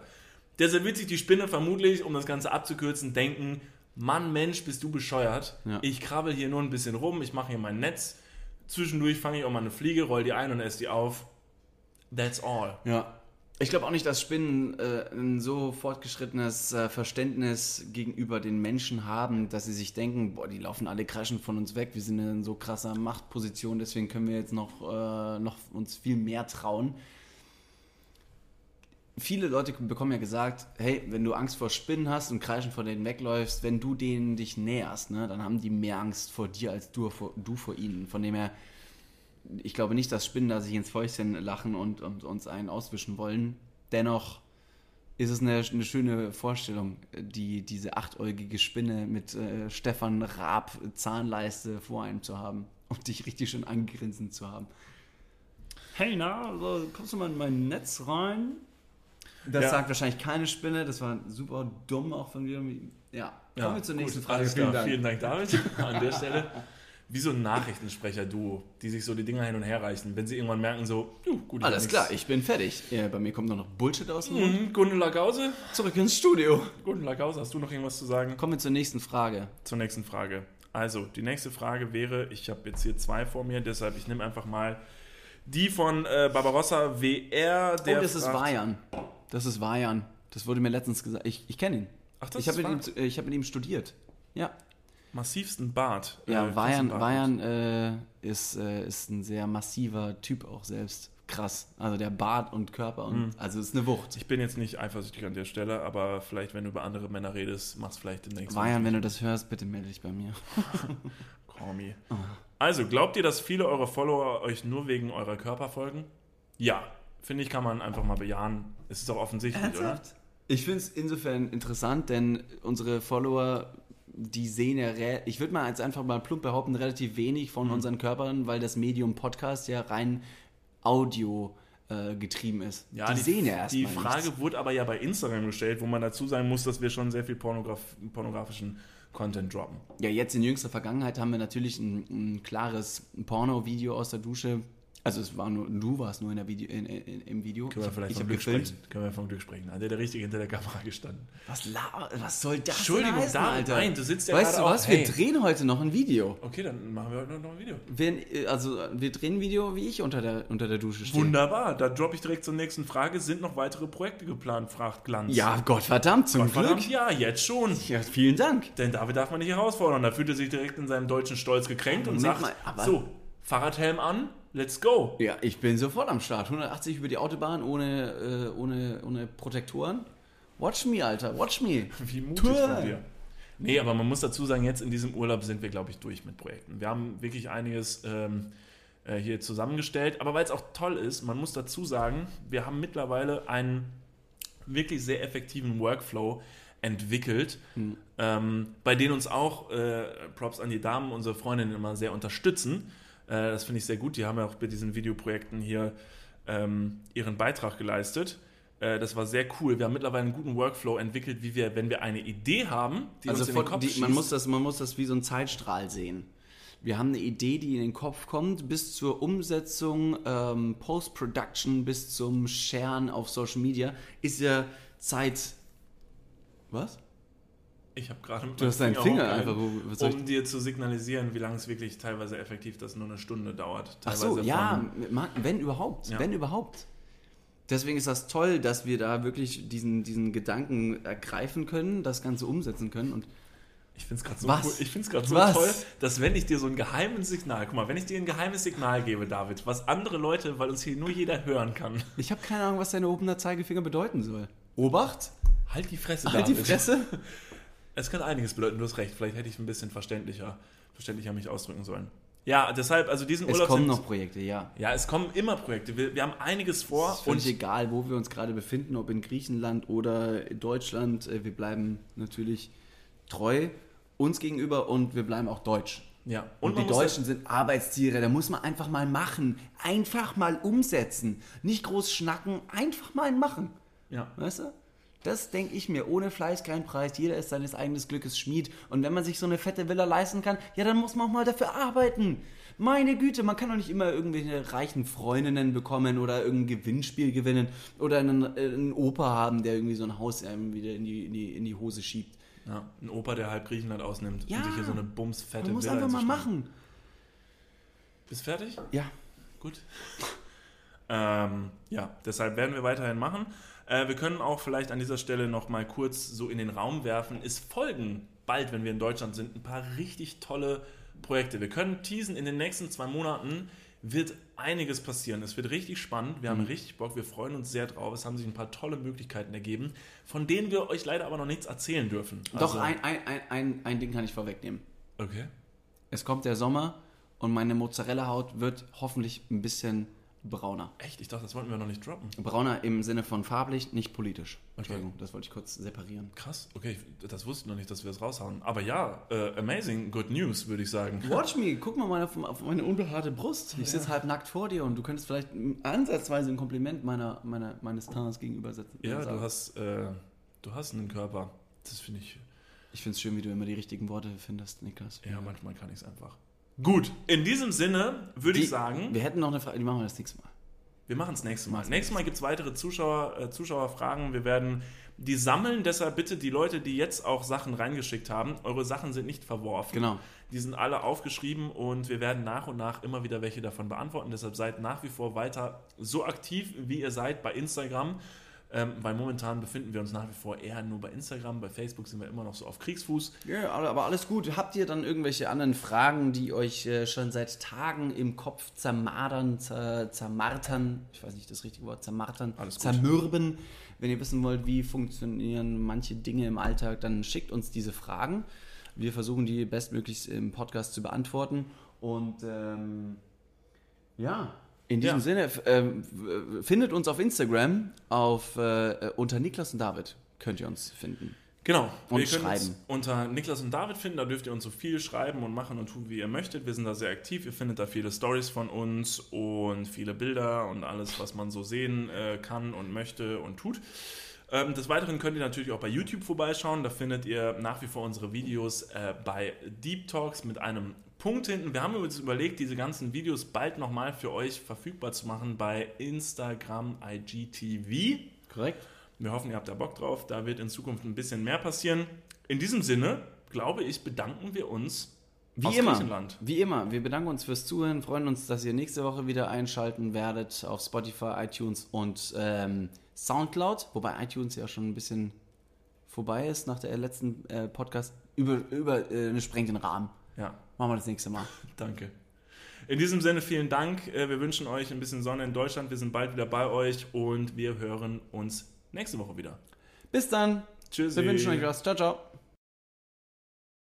Deshalb wird sich die Spinne vermutlich, um das Ganze abzukürzen, denken, Mann, Mensch, bist du bescheuert. Ja. Ich krabbel hier nur ein bisschen rum, ich mache hier mein Netz. Zwischendurch fange ich auch mal eine Fliege, roll die ein und esse die auf. That's all. Ja. Ich glaube auch nicht, dass Spinnen äh, ein so fortgeschrittenes äh, Verständnis gegenüber den Menschen haben, dass sie sich denken, boah, die laufen alle kraschen von uns weg, wir sind in so krasser Machtposition, deswegen können wir jetzt noch, äh, noch uns viel mehr trauen. Viele Leute bekommen ja gesagt, hey, wenn du Angst vor Spinnen hast und kreischen vor denen wegläufst, wenn du denen dich näherst, ne, dann haben die mehr Angst vor dir als du vor, du vor ihnen. Von dem her, ich glaube nicht, dass Spinnen da sich ins Fäustchen lachen und, und uns einen auswischen wollen. Dennoch ist es eine, eine schöne Vorstellung, die, diese achtäugige Spinne mit äh, Stefan Raab Zahnleiste vor einem zu haben und dich richtig schön angegrinsen zu haben. Hey, na, also, kommst du mal in mein Netz rein? Das Ja. sagt wahrscheinlich keine Spinne, das war super dumm auch von dir. Ja, kommen wir zur gut, nächsten Frage. alles klar. Vielen Dank, David, an der Stelle. Wie so ein Nachrichtensprecher-Duo, die sich so die Dinger hin und her reichen. Wenn sie irgendwann merken, so, "Juh, gut, Alles nichts." klar, ich bin fertig. Ja, bei mir kommt nur noch Bullshit aus dem Mund. Mhm, Gundula Gause. Zurück ins Studio. Gundula Gause, hast du noch irgendwas zu sagen? Kommen wir zur nächsten Frage. zur nächsten Frage. Also, die nächste Frage wäre, ich habe jetzt hier zwei vor mir, deshalb ich nehme einfach mal die von äh, Barbarossa WR. Der oh, das ist fragt- Vajan. Das ist Vajan. Das wurde mir letztens gesagt. Ich, ich kenne ihn. Ach, das ich habe mit, ihm- äh, ich hab mit ihm studiert. Ja. Massivsten Bart. Ja, Äh, Vajan, Bart. Vajan äh, ist, äh, ist ein sehr massiver Typ auch selbst. Krass. Also der Bart und Körper. Und, Mhm. Also ist eine Wucht. Ich bin jetzt nicht eifersüchtig an der Stelle, aber vielleicht, wenn du über andere Männer redest, machst vielleicht demnächst. Vajan, wenn du das hörst, bitte melde dich bei mir. Call me. Also, glaubt ihr, dass viele eurer Follower euch nur wegen eurer Körper folgen? Ja. Finde ich, kann man einfach mal bejahen. Es ist auch offensichtlich, oder? Ich finde es insofern interessant, denn unsere Follower, die sehen ja, re- ich würde mal jetzt einfach mal plump behaupten, relativ wenig Mhm. von unseren Körpern, weil das Medium Podcast ja rein Audio äh, getrieben ist. Ja, die, sehen ja erstmal Die Frage nichts. wurde aber ja bei Instagram gestellt, wo man dazu sagen muss, dass wir schon sehr viel Pornograf pornografischen Content droppen. Ja, jetzt in jüngster Vergangenheit haben wir natürlich ein, ein klares Porno-Video aus der Dusche. Also es war nur, du warst nur in der Video, in, in, im Video. Können wir ich vielleicht ich vom Glück gefilmt. sprechen. Können wir vom Glück sprechen. Hat der, der Richtige hinter der Kamera gestanden. Was, la was soll das Entschuldigung, heißen, David, Alter? nein, du sitzt ja Weißt du was, auch- wir hey. drehen heute noch ein Video. Okay, dann machen wir heute noch ein Video. Wir, äh, also wir drehen ein Video, wie ich unter der, unter der Dusche stehe. Wunderbar, da droppe ich direkt zur nächsten Frage. Sind noch weitere Projekte geplant? fragt Glanz. Ja, Gott verdammt, zum Verdammt, Glück. ja, jetzt schon. Ja, vielen Dank. Denn David darf man nicht herausfordern. Da fühlt er sich direkt in seinem deutschen Stolz gekränkt und Moment sagt, mal, so, Fahrradhelm an, let's go. Ja, ich bin sofort am Start. 180 über die Autobahn ohne, äh, ohne, ohne Protektoren. Watch me, Alter, watch me. Wie mutig Tour. von dir. Nee, aber man muss dazu sagen, jetzt in diesem Urlaub sind wir, glaube ich, durch mit Projekten. Wir haben wirklich einiges ähm, äh, hier zusammengestellt. Aber weil es auch toll ist, man muss dazu sagen, wir haben mittlerweile einen wirklich sehr effektiven Workflow entwickelt, ähm, bei denen uns auch äh, Props an die Damen, unsere Freundinnen immer sehr unterstützen. Äh, das finde ich sehr gut. Die haben ja auch bei diesen Videoprojekten hier ähm, ihren Beitrag geleistet. Äh, das war sehr cool. Wir haben mittlerweile einen guten Workflow entwickelt, wie wir, wenn wir eine Idee haben, die Also uns in den Kopf die, schießt, man, muss das, man muss das wie so ein Zeitstrahl sehen. Wir haben eine Idee, die in den Kopf kommt, bis zur Umsetzung, ähm, Post-Production, bis zum Sharen auf Social Media, ist ja Zeit. Was? Ich habe gerade Du hast deinen Finger hochgehalten, einfach. wo- Um dir zu signalisieren, wie lange es wirklich teilweise effektiv, dass nur eine Stunde dauert. Ach Teilweise so, ja, wenn überhaupt, Ja. wenn überhaupt. Deswegen ist das toll, dass wir da wirklich diesen, diesen Gedanken ergreifen können, das Ganze umsetzen können und Ich finde es gerade so cool. Ich gerade so Was? toll, dass wenn ich dir so ein geheimes Signal, guck mal, wenn ich dir ein geheimes Signal gebe, David, was andere Leute, weil uns hier nur jeder hören kann, ich habe keine Ahnung, was dein erhobener Zeigefinger bedeuten soll. Obacht, halt die Fresse, halt die David. Fresse. Es kann einiges bedeuten, du hast recht. Vielleicht hätte ich ein bisschen verständlicher, verständlicher mich ausdrücken sollen. Ja, deshalb, also diesen Es Urlaub kommen sind- noch Projekte, ja. Ja, es kommen immer Projekte. Wir, wir haben einiges vor. Es ist Und egal, wo wir uns gerade befinden, ob in Griechenland oder in Deutschland. äh, Wir bleiben natürlich treu uns gegenüber und wir bleiben auch deutsch. ja, Und, man die Deutschen sind Arbeitstiere, da muss man einfach mal machen. Einfach mal umsetzen. Nicht groß schnacken, einfach mal machen. Ja. Weißt du? Das denke ich mir, ohne Fleiß kein Preis. Jeder ist seines eigenen Glückes Schmied. Und wenn man sich so eine fette Villa leisten kann, ja, dann muss man auch mal dafür arbeiten. Meine Güte, man kann doch nicht immer irgendwelche reichen Freundinnen bekommen oder irgendein Gewinnspiel gewinnen oder einen, äh, einen Opa haben, der irgendwie so ein Haus einem wieder in die, in die, in die Hose schiebt. Ja, ein Opa, der halb Griechenland ausnimmt Ja. und sich hier so eine bumsfette Man muss Villa einfach mal machen. Bist fertig? Ja. Gut. ähm, ja, deshalb werden wir weiterhin machen. Äh, wir können auch vielleicht an dieser Stelle noch mal kurz so in den Raum werfen. Es folgen bald, wenn wir in Deutschland sind, ein paar richtig tolle Projekte. Wir können teasen, in den nächsten zwei Monaten wird einiges passieren. Es wird richtig spannend. Wir haben richtig Bock. Wir freuen uns sehr drauf. Es haben sich ein paar tolle Möglichkeiten ergeben, von denen wir euch leider aber noch nichts erzählen dürfen. Doch, Also- ein, ein, ein, ein, ein Ding kann ich vorwegnehmen. Okay. Es kommt der Sommer und meine Mozzarella-Haut wird hoffentlich ein bisschen brauner. Echt? Ich dachte, das wollten wir noch nicht droppen. Brauner im Sinne von farblich, nicht politisch. Entschuldigung, das wollte ich kurz separieren. Krass, okay, das wusste ich noch nicht, dass wir es raushauen. Aber ja, äh, amazing, good news, würde ich sagen. Watch me, guck mal meine, auf meine unbehaarte Brust. Ich sitze halb nackt vor dir und du könntest vielleicht ansatzweise ein Kompliment meiner, meiner, meines Tans gegenübersetzen. Ja, du hast, äh, du hast einen Körper. Das finde ich, Ich finde es schön, wie du immer die richtigen Worte findest, Niklas. ja, manchmal kann ich es einfach. Gut, in diesem Sinne würde Die- ich sagen, Wir hätten noch eine Frage, die machen wir das nächste Mal. wir machen es nächstes Mal. Nächstes Mal gibt es weitere Zuschauer, äh, Zuschauerfragen. Wir werden die sammeln. Deshalb bitte die Leute, die jetzt auch Sachen reingeschickt haben, eure Sachen sind nicht verworfen. Genau. Die sind alle aufgeschrieben und wir werden nach und nach immer wieder welche davon beantworten. Deshalb seid nach wie vor weiter so aktiv, wie ihr seid bei Instagram. Ähm, weil momentan befinden wir uns nach wie vor eher nur bei Instagram. Bei Facebook sind wir immer noch so auf Kriegsfuß. Ja, aber alles gut. Habt ihr dann irgendwelche anderen Fragen, die euch äh, schon seit Tagen im Kopf zermadern, zer, zermartern, ich weiß nicht das richtige Wort, zermartern, Alles gut. zermürben? Wenn ihr wissen wollt, wie funktionieren manche Dinge im Alltag, dann schickt uns diese Fragen. Wir versuchen die bestmöglichst im Podcast zu beantworten. Und ähm, ja, in diesem Ja. Sinne, ähm, findet uns auf Instagram auf, äh, unter Niklas und David könnt ihr uns finden. Genau. Und wir können uns schreiben. unter Niklas und David finden. Da dürft ihr uns so viel schreiben und machen und tun, wie ihr möchtet. Wir sind da sehr aktiv. Ihr findet da viele Stories von uns und viele Bilder und alles, was man so sehen äh, kann und möchte und tut. Ähm, des Weiteren könnt ihr natürlich auch bei YouTube vorbeischauen. Da findet ihr nach wie vor unsere Videos äh, bei Deep Talks mit einem Punkt hinten. Wir haben uns überlegt, diese ganzen Videos bald nochmal für euch verfügbar zu machen bei Instagram IGTV. Korrekt? Wir hoffen, ihr habt da Bock drauf. Da wird in Zukunft ein bisschen mehr passieren. In diesem Sinne, glaube ich, bedanken wir uns Wie aus immer, Griechenland. wie immer, wir bedanken uns fürs Zuhören, freuen uns, dass ihr nächste Woche wieder einschalten werdet auf Spotify, iTunes und ähm, Soundcloud, wobei iTunes ja schon ein bisschen vorbei ist nach der letzten äh, Podcast. Über, über äh, sprengt den Rahmen. Ja, Machen wir das nächste Mal. danke. In diesem Sinne, vielen Dank. Äh, Wir wünschen euch ein bisschen Sonne in Deutschland. Wir sind bald wieder bei euch und wir hören uns nächste Woche wieder. Bis dann. Tschüssi. Wir wünschen euch was. Ciao, ciao.